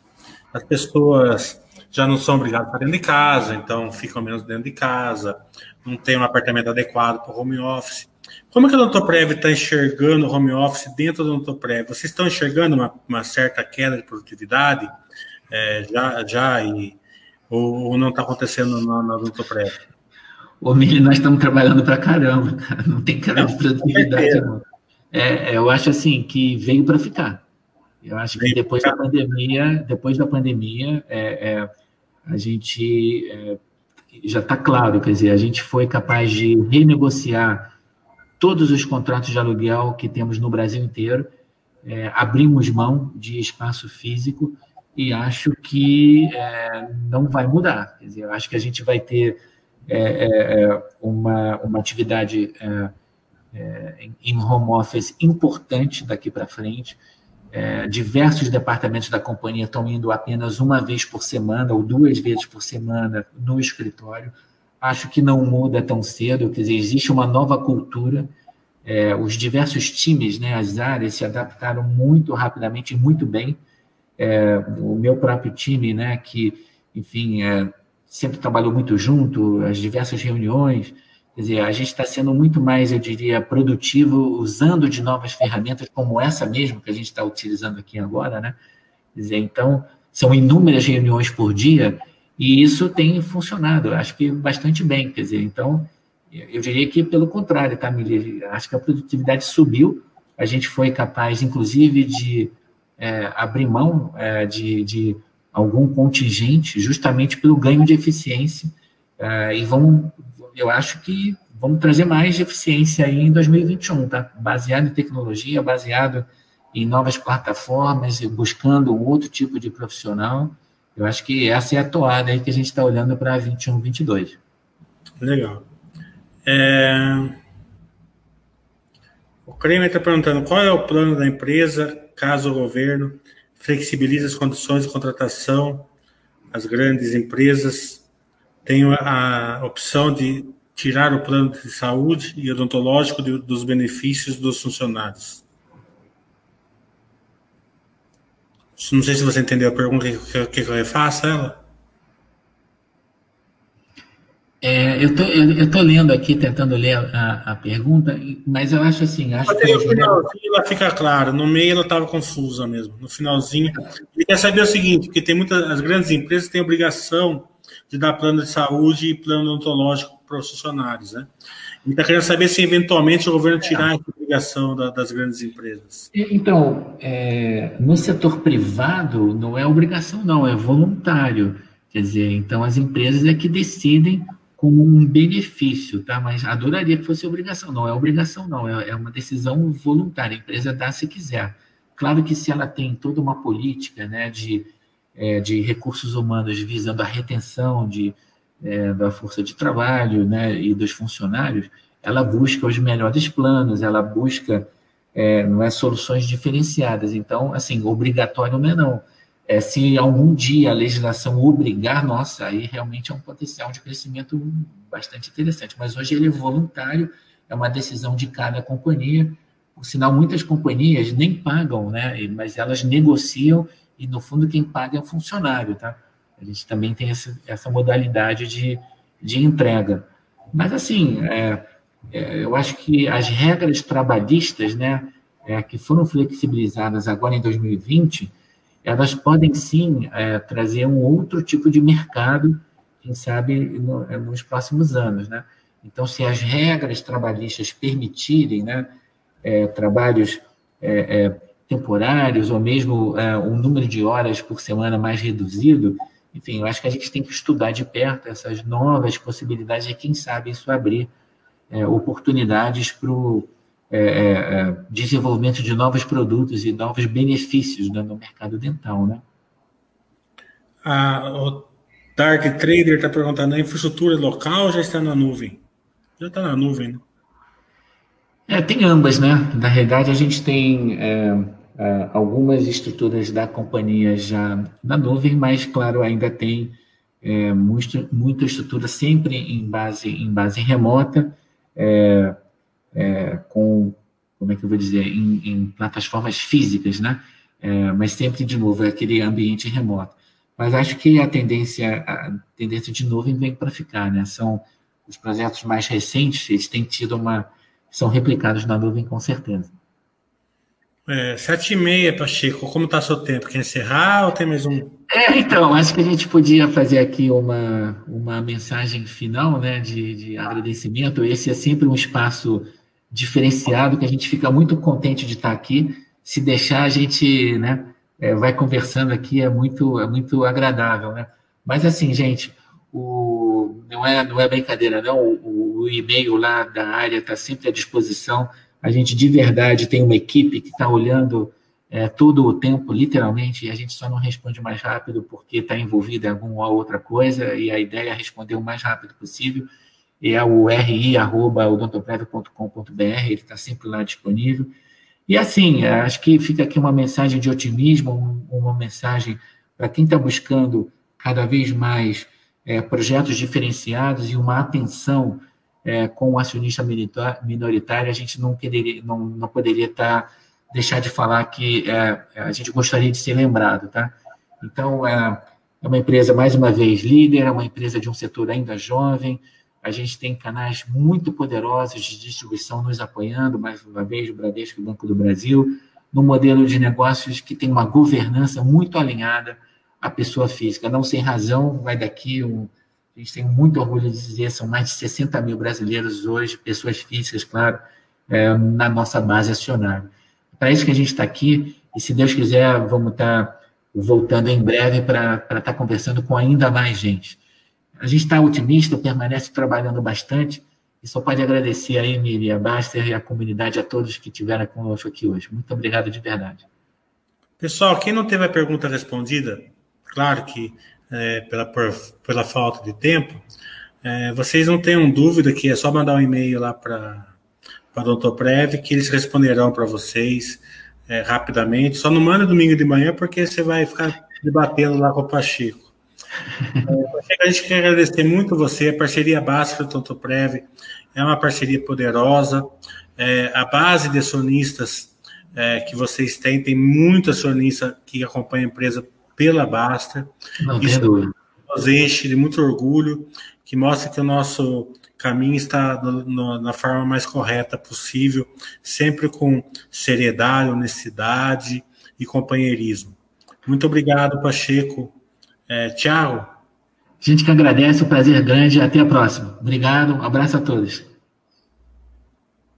As pessoas já não são obrigadas a estar dentro de casa, então ficam menos dentro de casa, não tem um apartamento adequado para o home office. Como é que a Odontoprev está enxergando o home office dentro do Odontoprev? Vocês estão enxergando uma, uma certa queda de produtividade é, já, já e ou, ou não está acontecendo na, na prévia? Ô, Mili, nós estamos trabalhando para caramba, cara. Não tem cara de produtividade. É, é, eu acho assim que veio para ficar. Eu acho que depois da pandemia, depois da pandemia, é, é, a gente é, já está claro, quer dizer, a gente foi capaz de renegociar todos os contratos de aluguel que temos no Brasil inteiro, é, abrimos mão de espaço físico e acho que é, não vai mudar. Quer dizer, eu acho que a gente vai ter é, uma, uma atividade em home office importante daqui para frente. Diversos departamentos da companhia estão indo apenas uma vez por semana ou duas vezes por semana no escritório. Acho que não muda tão cedo, quer dizer, existe uma nova cultura. É, os diversos times, né, as áreas se adaptaram muito rapidamente e muito bem é, o meu próprio time, né, que, enfim, é, sempre trabalhou muito junto, as diversas reuniões, quer dizer, a gente está sendo muito mais, eu diria, produtivo usando de novas ferramentas como essa mesmo que a gente está utilizando aqui agora, né? Quer dizer, então, são inúmeras reuniões por dia e isso tem funcionado, acho que bastante bem, quer dizer, então, eu diria que pelo contrário, tá, Mili? Acho que a produtividade subiu, a gente foi capaz, inclusive, de é, abrir mão é, de, de, algum contingente justamente pelo ganho de eficiência é, e vamos, eu acho que vamos trazer mais eficiência aí em 2021, tá? Baseado em tecnologia, baseado em novas plataformas, buscando um outro tipo de profissional. Eu acho que essa é a toada aí que a gente está olhando para 21, 22. Legal. É... O Kramer está perguntando qual é o plano da empresa caso o governo flexibilize as condições de contratação, as grandes empresas tenham a opção de tirar o plano de saúde e odontológico de, dos benefícios dos funcionários. Não sei se você entendeu a pergunta, que, que eu refaça ela? É, eu tô, eu, eu tô lendo aqui, tentando ler a, a pergunta, mas eu acho assim. Acho que no finalzinho ela fica clara, no meio ela estava confusa mesmo. No finalzinho. Ele quer saber o seguinte: porque tem muitas. As grandes empresas têm obrigação de dar plano de saúde e plano odontológico para os funcionários, né? Ele está querendo saber se eventualmente o governo tirar essa obrigação da, das grandes empresas. Então, é, no setor privado, não é obrigação, não, é voluntário. Quer dizer, então as empresas é que decidem como um benefício, tá? Mas adoraria que fosse obrigação. Não é obrigação, não. É, é uma decisão voluntária. A empresa dá se quiser. Claro que se ela tem toda uma política, né, de, é, de recursos humanos visando a retenção de, é, da força de trabalho, né, e dos funcionários, ela busca os melhores planos, ela busca é, não é soluções diferenciadas. Então, assim, obrigatório não é não é, se algum dia a legislação obrigar, nossa, aí realmente é um potencial de crescimento bastante interessante. Mas hoje ele é voluntário, é uma decisão de cada companhia. Por sinal, muitas companhias nem pagam, né? Mas elas negociam e, no fundo, quem paga é o funcionário, tá? A gente também tem essa, essa modalidade de, de entrega. Mas, assim, é, é, eu acho que as regras trabalhistas, né, é, que foram flexibilizadas agora em 2020, elas podem sim é, trazer um outro tipo de mercado, quem sabe, no, é, nos próximos anos, né? Então, se as regras trabalhistas permitirem, né, é, trabalhos é, é, temporários ou mesmo é, um número de horas por semana mais reduzido, enfim, eu acho que a gente tem que estudar de perto essas novas possibilidades e, quem sabe, isso abrir oportunidades para o é, é, é, desenvolvimento de novos produtos e novos benefícios né, no mercado dental, né? Ah, o Dark Trader está perguntando: a infraestrutura local já está na nuvem? Já está na nuvem, né? É, tem ambas, né? Na realidade, a gente tem é, é, algumas estruturas da companhia já na nuvem, mas, claro, ainda tem é, muito, muita estrutura sempre em base, em base remota. É, é, com, como é que eu vou dizer, em, em plataformas físicas, né? Mas sempre, de novo, aquele ambiente remoto. Mas acho que a tendência, a tendência de nuvem vem para ficar, né? São os projetos mais recentes, eles têm tido uma... são replicados na nuvem com certeza. É, sete e meia, Pacheco, como está seu tempo? Quer encerrar ou tem mais um? É, então, acho que a gente podia fazer aqui uma, uma mensagem final, né, de, de agradecimento. Esse é sempre um espaço diferenciado, que a gente fica muito contente de estar aqui. Se deixar, a gente né, é, vai conversando aqui, é muito, é muito agradável. Né? Mas assim, gente, o, não, é, não é brincadeira, não. O, o e-mail lá da área está sempre à disposição. A gente de verdade tem uma equipe que está olhando é, todo o tempo, literalmente, e a gente só não responde mais rápido porque está envolvido em alguma outra coisa, e a ideia é responder o mais rápido possível. É o ri.odontoprev.com.br, ele está sempre lá disponível. E assim, é, acho que fica aqui uma mensagem de otimismo, uma mensagem para quem está buscando cada vez mais é, projetos diferenciados e uma atenção é, com o acionista minoritário, a gente não, quereria, não, não poderia tá, deixar de falar que é, a gente gostaria de ser lembrado, tá? Então, é, é uma empresa, mais uma vez, líder, é uma empresa de um setor ainda jovem, a gente tem canais muito poderosos de distribuição nos apoiando, mais uma vez, o Bradesco e o Banco do Brasil, no modelo de negócios que tem uma governança muito alinhada à pessoa física. Não sem razão, vai daqui, um, a gente tem muito orgulho de dizer, são mais de 60 mil brasileiros hoje, pessoas físicas, claro, é, na nossa base acionária. Para isso que a gente está aqui, e se Deus quiser, vamos estar tá voltando em breve para estar tá conversando com ainda mais gente. A gente está otimista, permanece trabalhando bastante e só pode agradecer a Emília, Baster e a comunidade, a todos que estiveram conosco aqui hoje. Muito obrigado de verdade. Pessoal, quem não teve a pergunta respondida, claro que é, pela, por, pela falta de tempo, é, vocês não tenham dúvida que é só mandar um e-mail lá para o Doutor Prev, que eles responderão para vocês é, rapidamente. Só não manda domingo de manhã, porque você vai ficar debatendo lá com o Pacheco. É, a gente quer agradecer muito você, a parceria Básica do Tonto Prev é uma parceria poderosa. É, a base de acionistas é, que vocês têm, tem muitos acionistas que acompanham a empresa pela Basta. Não Isso nos enche de muito orgulho, que mostra que o nosso caminho está no, no, na forma mais correta possível, sempre com seriedade, honestidade e companheirismo. Muito obrigado, Pacheco, é, tchau. A gente que agradece, um prazer grande. Até a próxima. Obrigado, um abraço a todos.